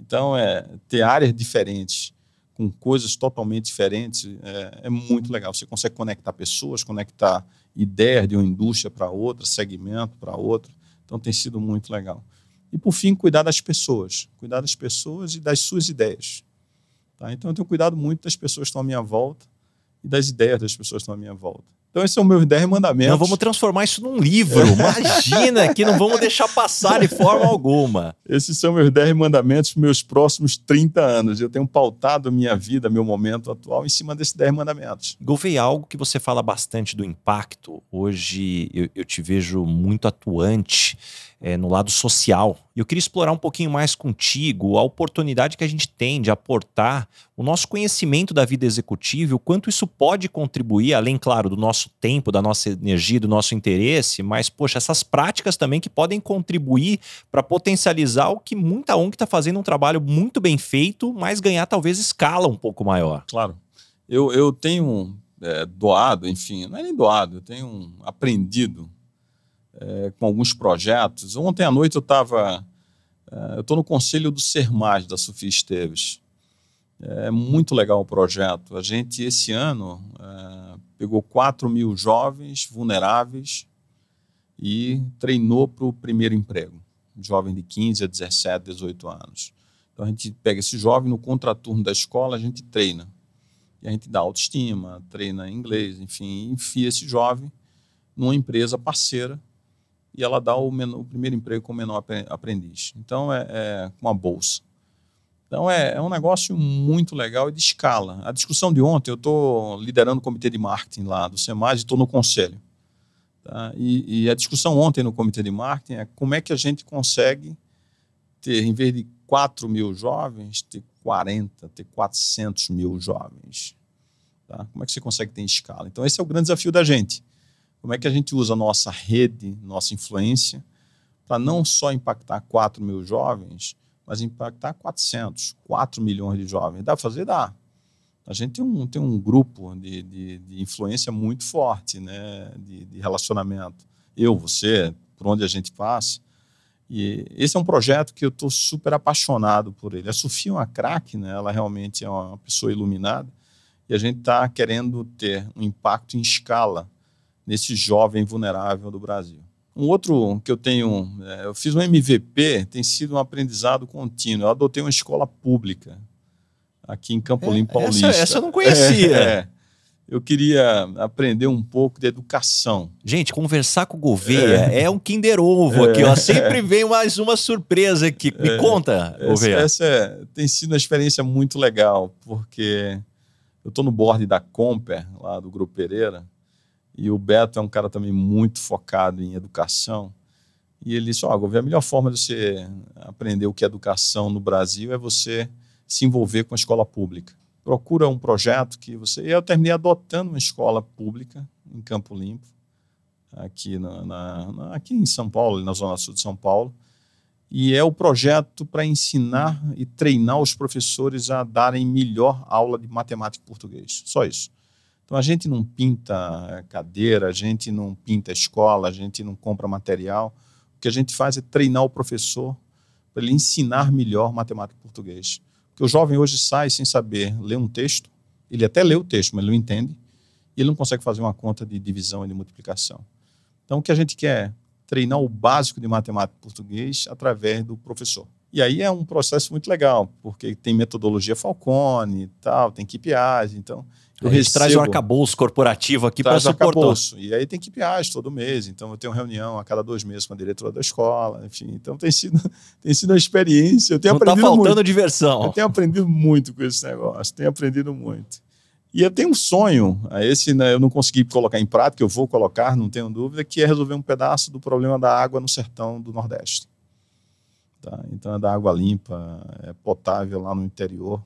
Então, é, ter áreas diferentes, com coisas totalmente diferentes, é, é, muito legal. Você consegue conectar pessoas, conectar ideias de uma indústria para outra, segmento para outro. Então, tem sido muito legal. E, por fim, cuidar das pessoas. Cuidar das pessoas e das suas ideias. Tá? Então, eu tenho cuidado muito das pessoas que estão à minha volta e das ideias das pessoas que estão à minha volta. Então, esses são meus 10 mandamentos. Não vamos transformar isso num livro. Imagina que não vamos deixar passar de forma alguma. Esses são meus 10 mandamentos para meus próximos 30 anos. Eu tenho pautado minha vida, meu momento atual, em cima desses 10 mandamentos. Gouveia, algo que você fala bastante do impacto. Hoje eu, eu te vejo muito atuante é, no lado social. E eu queria explorar um pouquinho mais contigo a oportunidade que a gente tem de aportar o nosso conhecimento da vida executiva, o quanto isso pode contribuir, além, claro, do nosso tempo, da nossa energia, do nosso interesse, mas, poxa, essas práticas também que podem contribuir para potencializar o que muita ONG está fazendo um trabalho muito bem feito, mas ganhar talvez escala um pouco maior. Claro. Eu, eu tenho é, doado, enfim, não é nem doado, eu tenho aprendido é, com alguns projetos. Ontem à noite eu estava. É, eu estou no conselho do Ser Mais, da Sofia Esteves. É muito legal o projeto. A gente, esse ano, é, pegou 4 mil jovens vulneráveis e treinou para o primeiro emprego. Jovem de 15 a 17, 18 anos. Então a gente pega esse jovem no contraturno da escola, a gente treina. E a gente dá autoestima, treina inglês, enfim, enfia esse jovem numa empresa parceira e ela dá o, menor, o primeiro emprego como menor aprendiz. Então, é, é uma bolsa. Então, é, é, um negócio muito legal e de escala. A discussão de ontem, eu estou liderando o comitê de marketing lá do SEMAS e estou no conselho. Tá? E, e, a discussão ontem no comitê de marketing é como é que a gente consegue ter, em vez de 4 mil jovens, ter 40, ter 400 mil jovens. Tá? Como é que você consegue ter escala? Então, esse é o grande desafio da gente Como é que a gente usa a nossa rede, nossa influência, para não só impactar 4 mil jovens, mas impactar 400, 4 milhões de jovens. Dá para fazer? Dá. A gente tem um, tem um grupo de, de, de influência muito forte, né? de, de relacionamento. Eu, você, por onde a gente passa. E esse é um projeto que eu estou super apaixonado por ele. A Sofia é uma craque, né? ela realmente é uma pessoa iluminada. E a gente está querendo ter um impacto em escala nesse jovem vulnerável do Brasil. Um outro que eu tenho, é, eu fiz um MVP, tem sido um aprendizado contínuo. Eu adotei uma escola pública aqui em Campolim é, Paulista. Essa, essa, eu não conhecia. É, é, eu queria aprender um pouco de educação. Gente, conversar com o Gouveia é, é um Kinder Ovo aqui, ó. É. Sempre vem mais uma surpresa aqui. Me é. conta, Gouveia. Essa, essa tem sido uma experiência muito legal, porque eu estou no board da Comper, lá do Grupo Pereira, e o Beto é um cara também muito focado em educação. E ele disse: Ó, oh, a melhor forma de você aprender o que é educação no Brasil é você se envolver com a escola pública. Procura um projeto que você. E eu terminei adotando uma escola pública em Campo Limpo, aqui, na, na, aqui em São Paulo, na Zona Sul de São Paulo. E é o projeto para ensinar e treinar os professores a darem melhor aula de matemática e português. Só isso. Então a gente não pinta cadeira, a gente não pinta escola, a gente não compra material. O que a gente faz é treinar o professor para ele ensinar melhor matemática e português. Porque o jovem hoje sai sem saber ler um texto, ele até lê o texto, mas ele não entende, e ele não consegue fazer uma conta de divisão e de multiplicação. Então o que a gente quer é treinar o básico de matemática e português através do professor. E aí é um processo muito legal, porque tem metodologia Falcone e tal, tem KPIs, então eu a gente traz um arcabouço corporativo aqui para suportar. Arcabouço. E aí tem que KPIs todo mês. Então eu tenho reunião a cada dois meses com a diretora da escola. Enfim, então tem sido, tem sido uma experiência. Eu tenho Não está faltando muito. diversão. Eu tenho aprendido muito com esse negócio. Tenho aprendido muito. E eu tenho um sonho, esse né, eu não consegui colocar em prática, eu vou colocar, não tenho dúvida, que é resolver um pedaço do problema da água no sertão do Nordeste. Tá? Então é da água limpa, é potável lá no interior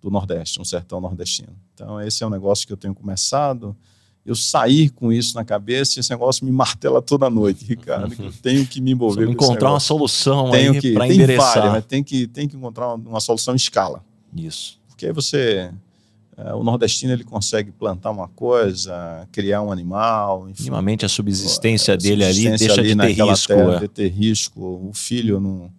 do Nordeste, no sertão nordestino. Então, esse é um negócio que eu tenho começado. Eu sair com isso na cabeça, esse negócio me martela toda noite, Ricardo. Eu tenho que me envolver com encontrar uma solução tenho aí para endereçar. Várias, mas tem que, tem que encontrar uma, uma solução em escala. Isso. Porque aí você é, o nordestino ele consegue plantar uma coisa, criar um animal. Enfim, Minimamente a subsistência a dele subsistência ali deixa ali de ter risco. Terra, é. de ter risco. O filho não,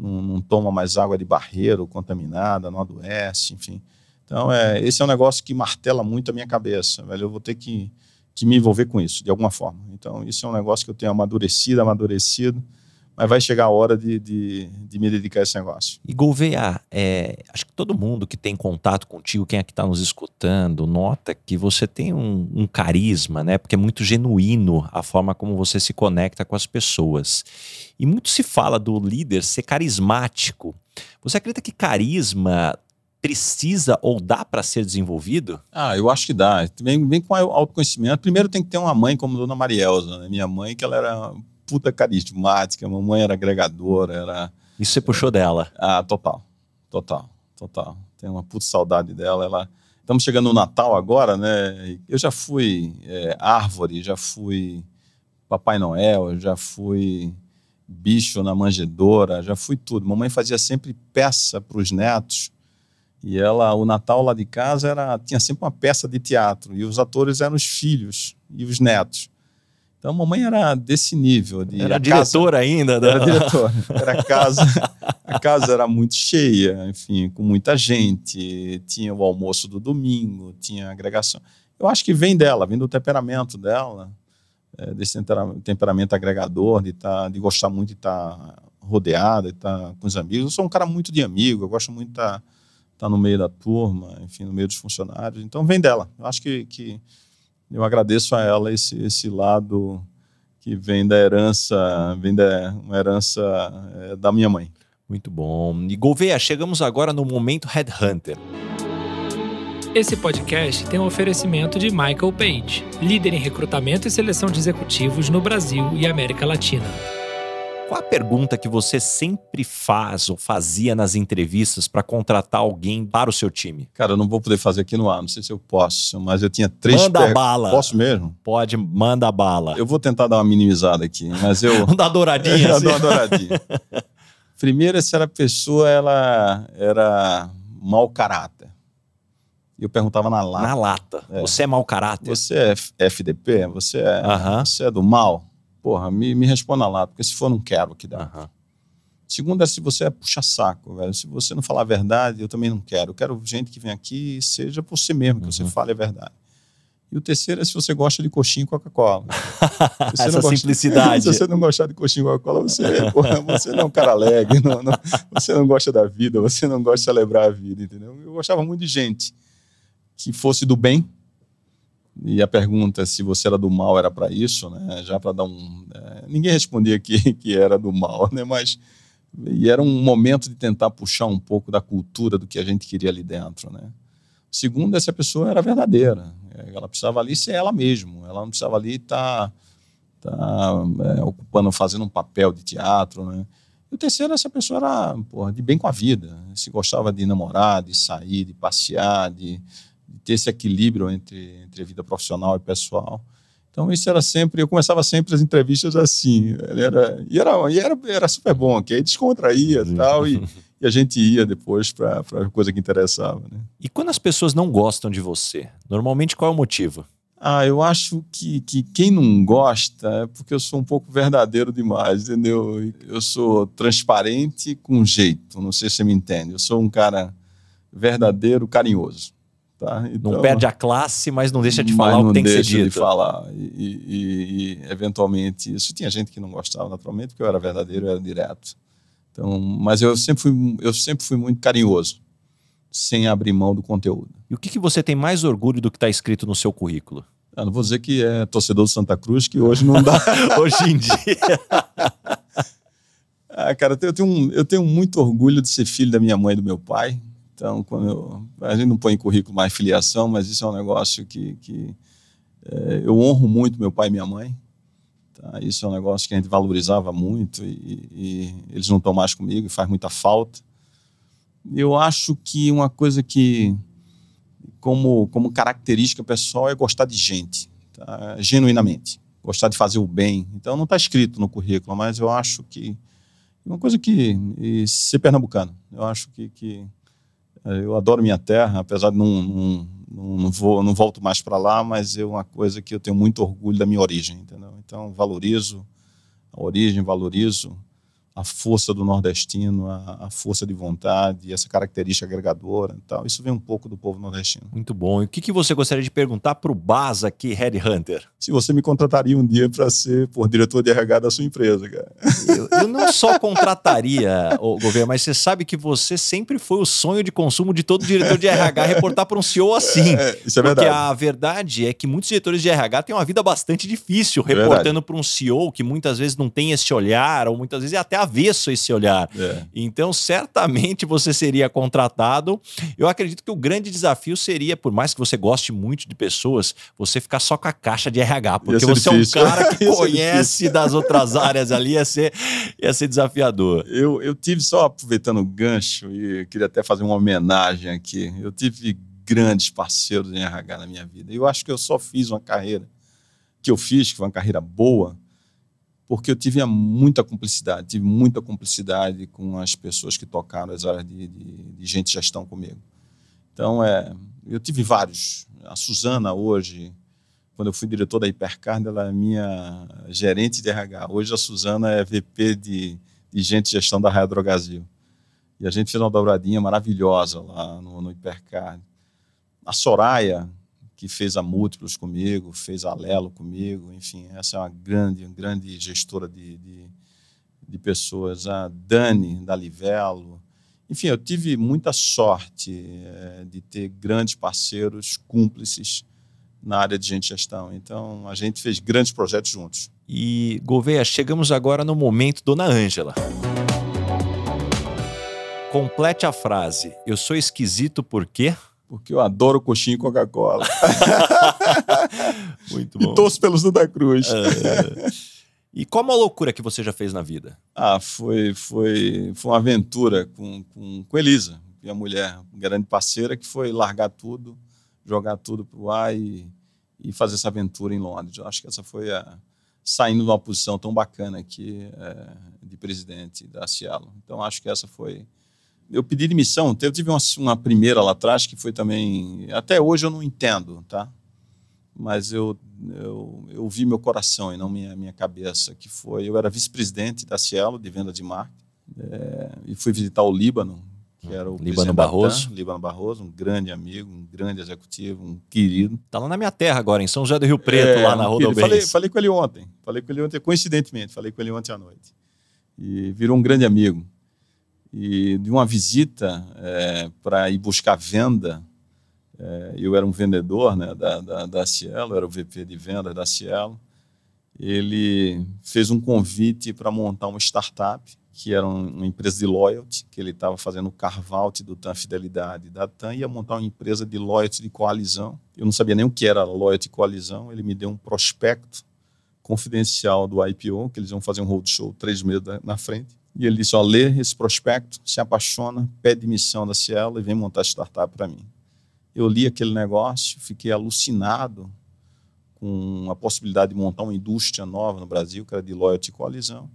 não, não, toma mais água de barreiro contaminada, não adoece, enfim. Então, é, esse é um negócio que martela muito a minha cabeça, velho. Eu vou ter que, que me envolver com isso, de alguma forma. Então, isso é um negócio que eu tenho amadurecido, amadurecido, mas vai chegar a hora de, de, de me dedicar a esse negócio. E Gouveia, é, acho que todo mundo que tem contato contigo, quem é que está nos escutando, nota que você tem um, um, carisma, né? Porque é muito genuíno a forma como você se conecta com as pessoas. E muito se fala do líder ser carismático. Você acredita que carisma precisa ou dá para ser desenvolvido? Ah, eu acho que dá. Vem, vem com autoconhecimento. Primeiro tem que ter uma mãe como Dona Marielza, né? minha mãe, que ela era puta carismática, mamãe era agregadora, era... Isso você puxou dela? Ah, total, total, total. Tenho uma puta saudade dela, ela... Estamos chegando no Natal agora, né? Eu já fui é, árvore, já fui Papai Noel, já fui bicho na manjedoura, já fui tudo. Mamãe fazia sempre peça para os netos. E ela, o Natal lá de casa era tinha sempre uma peça de teatro e os atores eram os filhos e os netos. Então, a mamãe era desse nível. De, era diretora casa, ainda? Da... Era diretora. Era casa, a casa era muito cheia, enfim, com muita gente. Tinha o almoço do domingo, tinha agregação. Eu acho que vem dela, vem do temperamento dela, é, desse temperamento agregador, de, tá, de gostar muito de estar tá rodeada, de estar tá com os amigos. Eu sou um cara muito de amigo, eu gosto muito de estar, tá, estar no meio da turma, enfim, no meio dos funcionários. Então, vem dela. Eu acho que, que eu agradeço a ela esse, esse lado que vem da herança, vem da uma herança é, da minha mãe. Muito bom. E Gouveia, chegamos agora no momento Headhunter. Esse podcast tem um oferecimento de Michael Page, líder em recrutamento e seleção de executivos no Brasil e América Latina. Qual a pergunta que você sempre faz ou fazia nas entrevistas para contratar alguém para o seu time? Cara, eu não vou poder fazer aqui no ar, não sei se eu posso, mas eu tinha três Manda per- bala. Posso mesmo? Pode, manda bala. Eu vou tentar dar uma minimizada aqui, mas eu. Não dá douradinha eu assim? dou uma douradinha. Primeiro, se era a pessoa ela era mau caráter. E eu perguntava na lata. Na lata. É. Você é mau caráter? Você é FDP? Você é, Aham. você é do mal? Porra, me, me responda lá, porque se for, não quero que dá. Aham. Segundo é se você é puxa-saco, velho. Se você não falar a verdade, eu também não quero. Eu quero gente que vem aqui e seja você mesmo, que você Uhum. fale a verdade. E o terceiro é se você gosta de coxinha e Coca-Cola. Você Essa não gosta- simplicidade. Se você não gostar de coxinha e Coca-Cola, você, porra, você não é um cara alegre, não- não- você não gosta da vida, você não gosta de celebrar a vida, entendeu? Eu gostava muito de gente que fosse do bem. E a pergunta se você era do mal era para isso, né? Já para dar um. é, ninguém respondia que, que era do mal, né? Mas e era um momento de tentar puxar um pouco da cultura do que a gente queria ali dentro, né? Segundo, é se a pessoa era verdadeira. Ela precisava ali ser ela mesma. Ela não precisava ali estar tá, é, ocupando, fazendo um papel de teatro, né? E o terceiro, essa pessoa era porra, de bem com a vida. Se gostava de namorar, de sair, de passear, de ter esse equilíbrio entre, entre a vida profissional e pessoal. Então, isso era sempre. Eu começava sempre as entrevistas assim. Era, e era, e era, era super bom, que aí descontraía e tal. E, e a gente ia depois para a coisa que interessava. Né? E quando as pessoas não gostam de você, normalmente qual é o motivo? Ah, eu acho que, que quem não gosta é porque eu sou um pouco verdadeiro demais, entendeu? Eu sou transparente com jeito, não sei se você me entende. Eu sou um cara verdadeiro, carinhoso. Tá? Não Então- perde a classe, mas não deixa de falar o não que tem que ser deixa de dito. falar. E, e- e, eventualmente, isso tinha gente que não gostava naturalmente, porque eu era verdadeiro, eu era direto. Então, mas eu sempre fui, eu sempre fui muito carinhoso, sem abrir mão do conteúdo. E o que, que você tem mais orgulho do que está escrito no seu currículo? Eu não vou dizer que é torcedor do Santa Cruz, que hoje não dá. Hoje em dia. Ah, cara, eu tenho, um- eu tenho muito orgulho de ser filho da minha mãe e do meu pai. Então, quando eu, a gente não põe em currículo mais filiação, mas isso é um negócio que, que é, eu honro muito meu pai e minha mãe. Tá? Isso é um negócio que a gente valorizava muito e, e eles não estão mais comigo e faz muita falta. Eu acho que uma coisa que, como, como característica pessoal, é gostar de gente, tá? genuinamente. Gostar de fazer o bem. Então, não está escrito no currículo, mas eu acho que uma coisa que ser pernambucano. Eu acho que, que eu adoro minha terra, apesar de não não, não, não vou não volto mais para lá, mas é uma coisa que eu tenho muito orgulho da minha origem, entendeu? Então valorizo a origem, valorizo a força do nordestino, a, a força de vontade, essa característica agregadora e tal. Isso vem um pouco do povo nordestino. Muito bom. E o que, que você gostaria de perguntar para o Baz aqui, Headhunter? Se você me contrataria um dia para ser por diretor de RH da sua empresa, cara. Eu, eu não só contrataria o governo, mas você sabe que você sempre foi o sonho de consumo de todo diretor de RH reportar para um CEO assim. É, isso é Porque verdade. a verdade é que muitos diretores de RH têm uma vida bastante difícil, É reportando para um CEO que muitas vezes não tem esse olhar, ou muitas vezes é até avesso a esse olhar. É. Então, certamente você seria contratado. Eu acredito que o grande desafio seria, por mais que você goste muito de pessoas, você ficar só com a caixa de RH, porque você difícil. é um cara que conhece das outras áreas ali, ia ser, ia ser desafiador. Eu, eu tive, só aproveitando o gancho, e queria até fazer uma homenagem aqui. Eu tive grandes parceiros em RH na minha vida. Eu acho que eu só fiz uma carreira que eu fiz, que foi uma carreira boa, porque eu tive muita cumplicidade, tive muita cumplicidade com as pessoas que tocaram as áreas de, de, de gente de gestão comigo. Então, é, eu tive vários. A Suzana, hoje, quando eu fui diretor da Hipercard, ela é minha gerente de RH. Hoje a Suzana é VP de, de gente de gestão da Raia Drogazil. E a gente fez uma dobradinha maravilhosa lá no, no Hipercard. A Soraya, que fez a Múltiplos comigo, fez a Lelo comigo, enfim, essa é uma grande, grande gestora de, de, de pessoas. A Dani, da Livelo. Enfim, eu tive muita sorte eh, de ter grandes parceiros, cúmplices na área de gente gestão. Então, a gente fez grandes projetos juntos. E, Gouveia, chegamos agora no momento Dona Ângela. Complete a frase. Eu sou esquisito por quê? Porque eu adoro coxinha e Coca-Cola. Muito e torço pelo Santa Cruz. É. E qual a loucura que você já fez na vida? Ah, foi, foi, foi uma aventura com, com, com Elisa, minha mulher, grande parceira, que foi largar tudo, jogar tudo para o ar e, e fazer essa aventura em Londres. Eu acho que essa foi a, saindo de uma posição tão bacana aqui é, de presidente da Cielo. Então, acho que essa foi. Eu pedi demissão. Eu tive uma, uma primeira lá atrás que foi também. Até hoje eu não entendo, tá? Mas eu, eu, eu vi meu coração e não minha, minha cabeça, que foi. Eu era vice-presidente da Cielo, de venda de marketing, é, e fui visitar o Líbano, que era o Líbano Barroso. Líbano Barroso, um grande amigo, um grande executivo, um querido. Tá lá na minha terra agora, em São José do Rio Preto, é, lá na Rua falei, falei com ele ontem, falei com ele ontem, coincidentemente, falei com ele ontem à noite. E virou um grande amigo. E de uma visita é, para ir buscar venda, é, eu era um vendedor né, da, da, da Cielo, era o VP de vendas da Cielo, ele fez um convite para montar uma startup que era uma empresa de loyalty, que ele estava fazendo o carve-out do TAM Fidelidade da TAM, ia montar uma empresa de loyalty de coalizão. Eu não sabia nem o que era loyalty coalizão, ele me deu um prospecto confidencial do IPO, que eles iam fazer um roadshow três meses na frente. E ele disse, ó, lê esse prospecto, se apaixona, pede missão da Cielo e vem montar startup para mim. Eu li aquele negócio, fiquei alucinado com a possibilidade de montar uma indústria nova no Brasil, que era de loyalty coalizão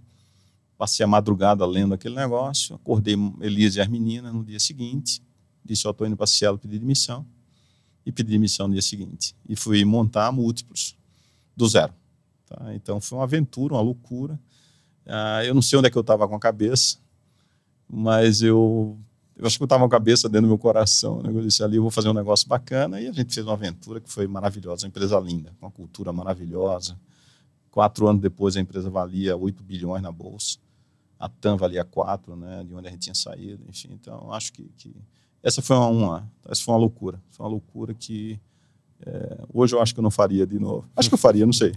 Passei a madrugada lendo aquele negócio, acordei Elisa e as meninas no dia seguinte, disse, eu estou indo para Cielo pedir demissão, e pedi demissão no dia seguinte. E fui montar múltiplos do zero. Tá? Então foi uma aventura, uma loucura. Ah, eu não sei onde é que eu estava com a cabeça, mas eu, eu acho que eu estava com a cabeça dentro do meu coração. Né? Eu disse ali, eu vou fazer um negócio bacana, e a gente fez uma aventura que foi maravilhosa, uma empresa linda, com uma cultura maravilhosa. Quatro anos depois a empresa valia 8 bilhões na bolsa a TAM valia 4, né, de onde a gente tinha saído, enfim. Então, acho que, que essa foi uma, uma, essa foi uma loucura. Foi uma loucura que é, hoje eu acho que eu não faria de novo. Acho que eu faria, não sei.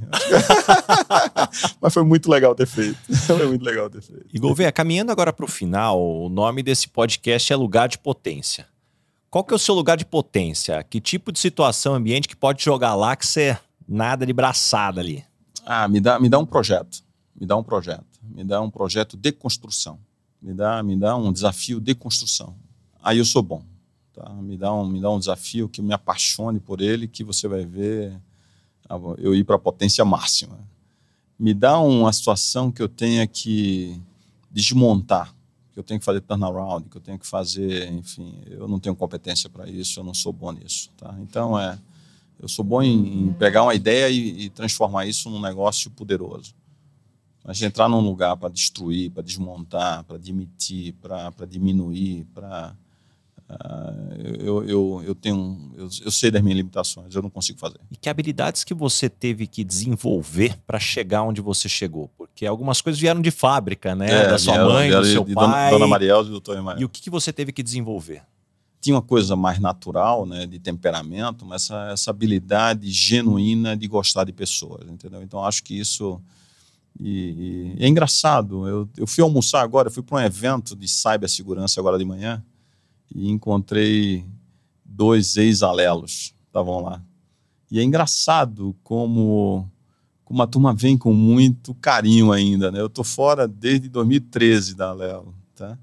Mas foi muito legal ter feito. Foi muito legal ter feito. E Gouveia, caminhando agora para o final, o nome desse podcast é Lugar de Potência. Qual que é o seu lugar de potência? Que tipo de situação, ambiente que pode jogar lá que você nada de braçada ali? Ah, me dá, me dá um projeto. Me dá um projeto me dá um projeto de construção, me dá, me dá um desafio de construção. Aí eu sou bom. Tá? Me, dá um, me dá um desafio que me apaixone por ele, que você vai ver eu ir para a potência máxima. Me dá uma situação que eu tenha que desmontar, que eu tenho que fazer turnaround, que eu tenho que fazer, enfim, eu não tenho competência para isso, eu não sou bom nisso. Tá? Então, é, eu sou bom em, em pegar uma ideia e, e transformar isso num negócio poderoso. Mas entrar num lugar para destruir, para desmontar, para demitir, para diminuir, para. Uh, eu, eu, eu tenho eu, eu sei das minhas limitações, eu não consigo fazer. E que habilidades que você teve que desenvolver para chegar onde você chegou? Porque algumas coisas vieram de fábrica, né? É, da sua vieram, mãe, vieram do seu pai. Dona Mariel e do. Emael. E o que, que você teve que desenvolver? Tinha uma coisa mais natural, né, de temperamento, mas essa, essa habilidade genuína de gostar de pessoas, entendeu? Então acho que isso e, e, é engraçado, eu, eu fui almoçar agora, fui para um evento de cibersegurança agora de manhã e encontrei dois ex-alelos, estavam lá. E é engraçado como, como a turma vem com muito carinho ainda, né? Eu tô fora desde 2013 da Alelo, tá?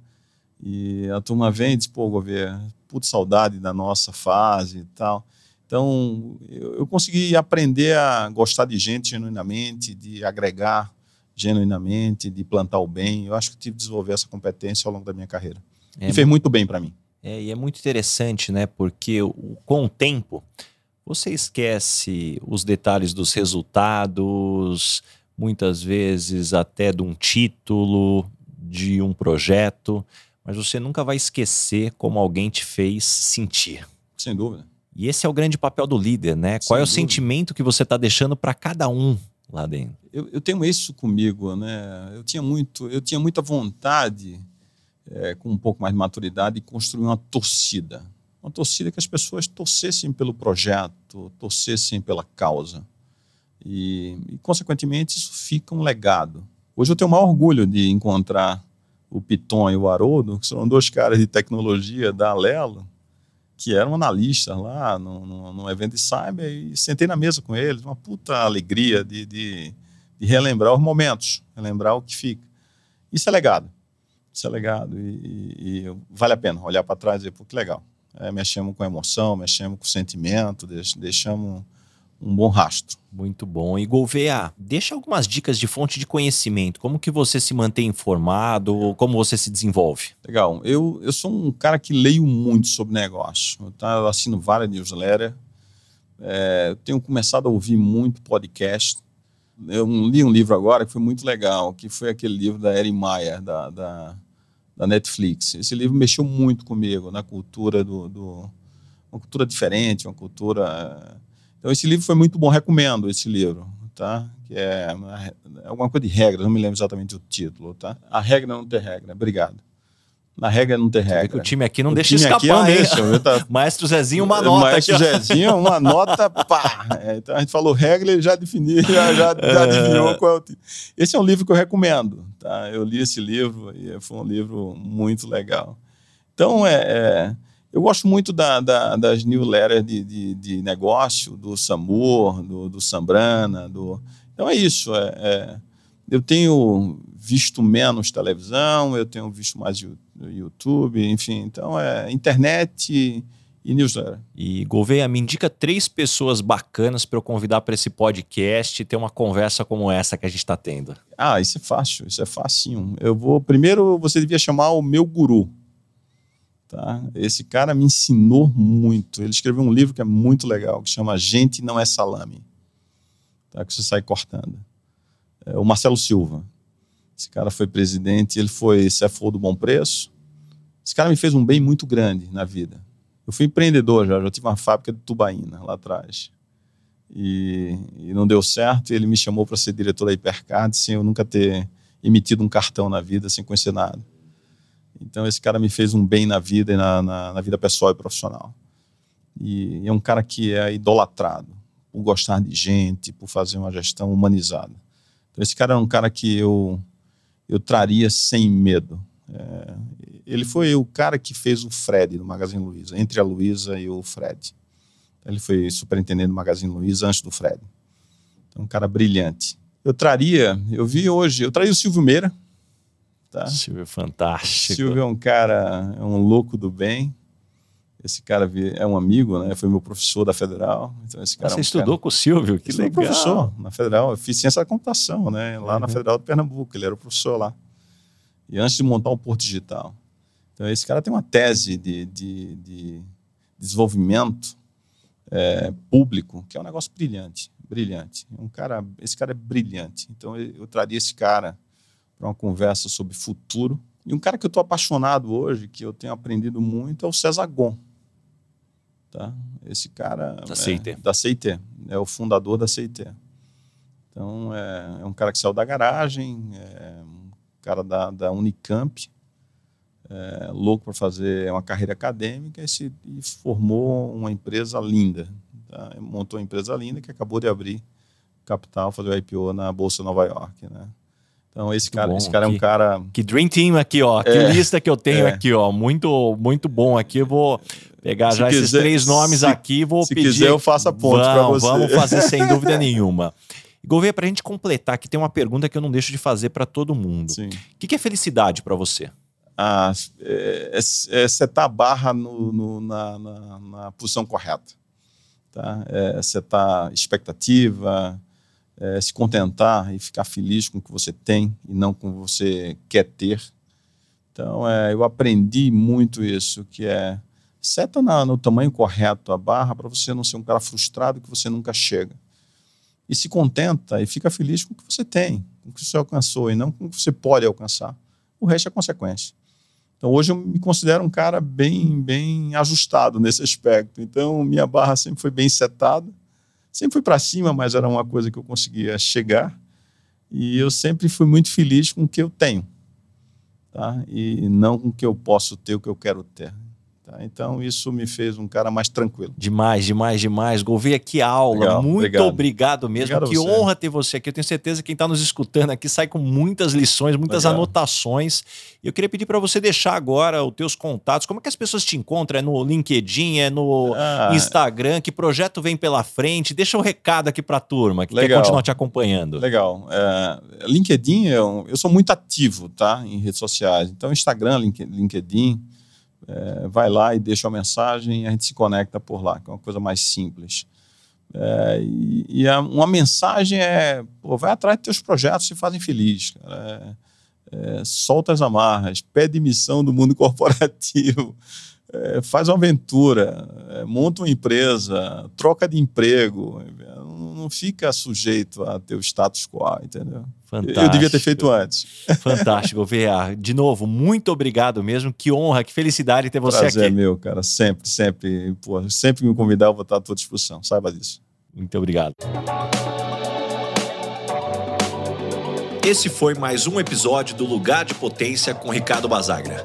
E a turma vem e diz, pô, governo, puta saudade da nossa fase e tal. Então, eu, eu consegui aprender a gostar de gente genuinamente, de agregar genuinamente, de plantar o bem. Eu acho que tive que desenvolver essa competência ao longo da minha carreira. É, e fez muito bem para mim. É, e é muito interessante, né? Porque o, com o tempo, você esquece os detalhes dos resultados, muitas vezes até de um título, de um projeto, mas você nunca vai esquecer como alguém te fez sentir. Sem dúvida. E esse é o grande papel do líder, né? Sem Qual é o sentimento que você está deixando para cada um lá dentro? Eu, eu, tenho isso comigo, né? Eu tinha muito, eu tinha muita vontade, é, com um pouco mais de maturidade, de construir uma torcida, uma torcida que as pessoas torcessem pelo projeto, torcessem pela causa e, e consequentemente, isso fica um legado. Hoje eu tenho o maior orgulho de encontrar o Piton e o Haroldo, que são dois caras de tecnologia da Alelo, que eram analistas lá no, evento de cyber e sentei na mesa com eles, uma puta alegria de, de de relembrar os momentos, relembrar o que fica. Isso é legado. Isso é legado. E, e, e vale a pena olhar para trás e dizer, pô, que legal. É, mexemos com emoção, mexemos com sentimento, deixamos um bom rastro. Muito bom. E Gouveia, deixa algumas dicas de fonte de conhecimento. Como que você se mantém informado? Como você se desenvolve? Legal. Eu, eu sou um cara que leio muito sobre negócio. Tá? Eu assino várias newsletters. É, eu tenho começado a ouvir muito podcast. Eu li um livro agora que foi muito legal, que foi aquele livro da Erin Meyer, da, da, da Netflix. Esse livro mexeu muito comigo na cultura do, do uma cultura diferente, uma cultura então esse livro foi muito bom, recomendo esse livro, tá? Que é, é alguma coisa de regras, não me lembro exatamente o título, tá? A regra não ter regra. Obrigado. Na regra não ter regra. O time aqui não o deixa escapar, aqui não deixa, tá... Maestro Zezinho, uma nota. Maestro aqui, Zezinho, uma nota, pá. É, então a gente falou regra, ele já definiu, já, já, já é... adivinhou qual é o time. Esse é um livro que eu recomendo, tá? Eu li esse livro e foi um livro muito legal. Então, é, é eu gosto muito da, da, das newsletters de, de, de, negócio, do Samur, do, do Sambrana. Do... Então é isso. É, é, eu tenho visto menos televisão, eu tenho visto mais YouTube, enfim. Então é internet e newsletter. E Gouveia, me indica três pessoas bacanas para eu convidar para esse podcast e ter uma conversa como essa que a gente está tendo. Ah, isso é fácil, isso é fácil. Eu vou. Primeiro, você devia chamar o meu guru. Tá? Esse cara me ensinou muito. Ele escreveu um livro que é muito legal, que chama Gente Não É Salame, tá? que você sai cortando. É o Marcelo Silva. Esse cara foi presidente, ele foi CFO do Bom Preço. Esse cara me fez um bem muito grande na vida. Eu fui empreendedor já, já tive uma fábrica de tubaína lá atrás. E, e não deu certo, ele me chamou para ser diretor da Hipercard sem eu nunca ter emitido um cartão na vida, sem conhecer nada. Então esse cara me fez um bem na vida e na, na, na vida pessoal e profissional. E, e é um cara que é idolatrado por gostar de gente, por fazer uma gestão humanizada. Então esse cara é um cara que eu eu traria sem medo. É, ele foi o cara que fez o Fred do Magazine Luiza, entre a Luiza e o Fred. Ele foi superintendente do Magazine Luiza antes do Fred. Então, um cara brilhante. Eu traria, eu vi hoje, eu traria o Silvio Meira, Tá? Silvio é fantástico. Silvio é um cara, é um louco do bem. Esse cara é um amigo, né? Foi meu professor da Federal. Então esse cara Você é um estudou cara... com o Silvio? Que legal. professor na Federal. Eu fiz ciência da computação, né? Lá uhum. na Federal de Pernambuco. Ele era o professor lá. E antes de montar o Porto Digital. Então esse cara tem uma tese de, de, de desenvolvimento é, público que é um negócio brilhante, brilhante. Um cara, esse cara é brilhante. Então eu, eu traria esse cara para uma conversa sobre futuro. E um cara que eu estou apaixonado hoje, que eu tenho aprendido muito, é o César Gon. Tá? Esse cara. Da CIT. É, da CIT. É o fundador da CIT. Então, é, é, um cara que saiu da garagem, é um cara da, da Unicamp, é, louco para fazer uma carreira acadêmica e, se, e formou uma empresa linda. Tá? Montou uma empresa linda que acabou de abrir capital, fazer o IPO na Bolsa Nova York. Né? Então, esse cara, esse cara é um cara. Que Dream Team aqui, ó. Que é, lista que eu tenho é. aqui, ó. Muito, muito bom aqui. Eu vou pegar se já quiser, esses três nomes se, aqui vou se pedir. Se quiser, eu faço a ponte para você. Vamos fazer sem dúvida nenhuma. Gouveia, para a gente completar, que tem uma pergunta que eu não deixo de fazer para todo mundo. O que, que, é felicidade para você? Ah, é, é, é setar a barra no, no, na, na, na, posição correta. Tá? É setar expectativa, é, se contentar e ficar feliz com o que você tem e não com o que você quer ter. Então, é, eu aprendi muito isso, que é seta na, no tamanho correto a barra para você não ser um cara frustrado que você nunca chega. E se contenta e fica feliz com o que você tem, com o que você alcançou e não com o que você pode alcançar. O resto é consequência. Então, hoje eu me considero um cara bem, bem ajustado nesse aspecto. Então, minha barra sempre foi bem setada Sempre fui para cima, mas era uma coisa que eu conseguia chegar. E eu sempre fui muito feliz com o que eu tenho, tá? E não com o que eu posso ter, o que eu quero ter. Tá? Então, isso me fez um cara mais tranquilo. Demais, demais, demais. Gouveia, que aula. Legal, Muito obrigado. obrigado mesmo. Obrigado que você. honra ter você aqui. Eu tenho certeza que quem está nos escutando aqui sai com muitas lições, muitas Legal. anotações. E eu queria pedir para você deixar agora os teus contatos. Como é que as pessoas te encontram? É no LinkedIn? É no Ah, Instagram? Que projeto vem pela frente? Deixa um recado aqui para a turma que quer Legal. continuar te acompanhando. Legal. É, LinkedIn, eu, eu sou muito ativo tá, em redes sociais. Então, Instagram, Link- LinkedIn, é, vai lá e deixa uma mensagem e a gente se conecta por lá, que é uma coisa mais simples. É, e e a- uma mensagem é: pô, vai atrás dos teus projetos te fazem feliz. cara. É, é, solta as amarras, pede missão do mundo corporativo, é, faz uma aventura, é, monta uma empresa, troca de emprego. Não, não fica sujeito a teu status quo, entendeu? Fantástico. Eu devia ter feito antes. Fantástico, Gouveia. De novo, muito obrigado mesmo. Que honra, que felicidade ter você Prazer é aqui. meu, cara. Sempre, sempre. Pô, sempre que me convidar, eu vou estar à tua disposição. Saiba disso. Muito obrigado. Esse foi mais um episódio do Lugar de Potência com Ricardo Basagra.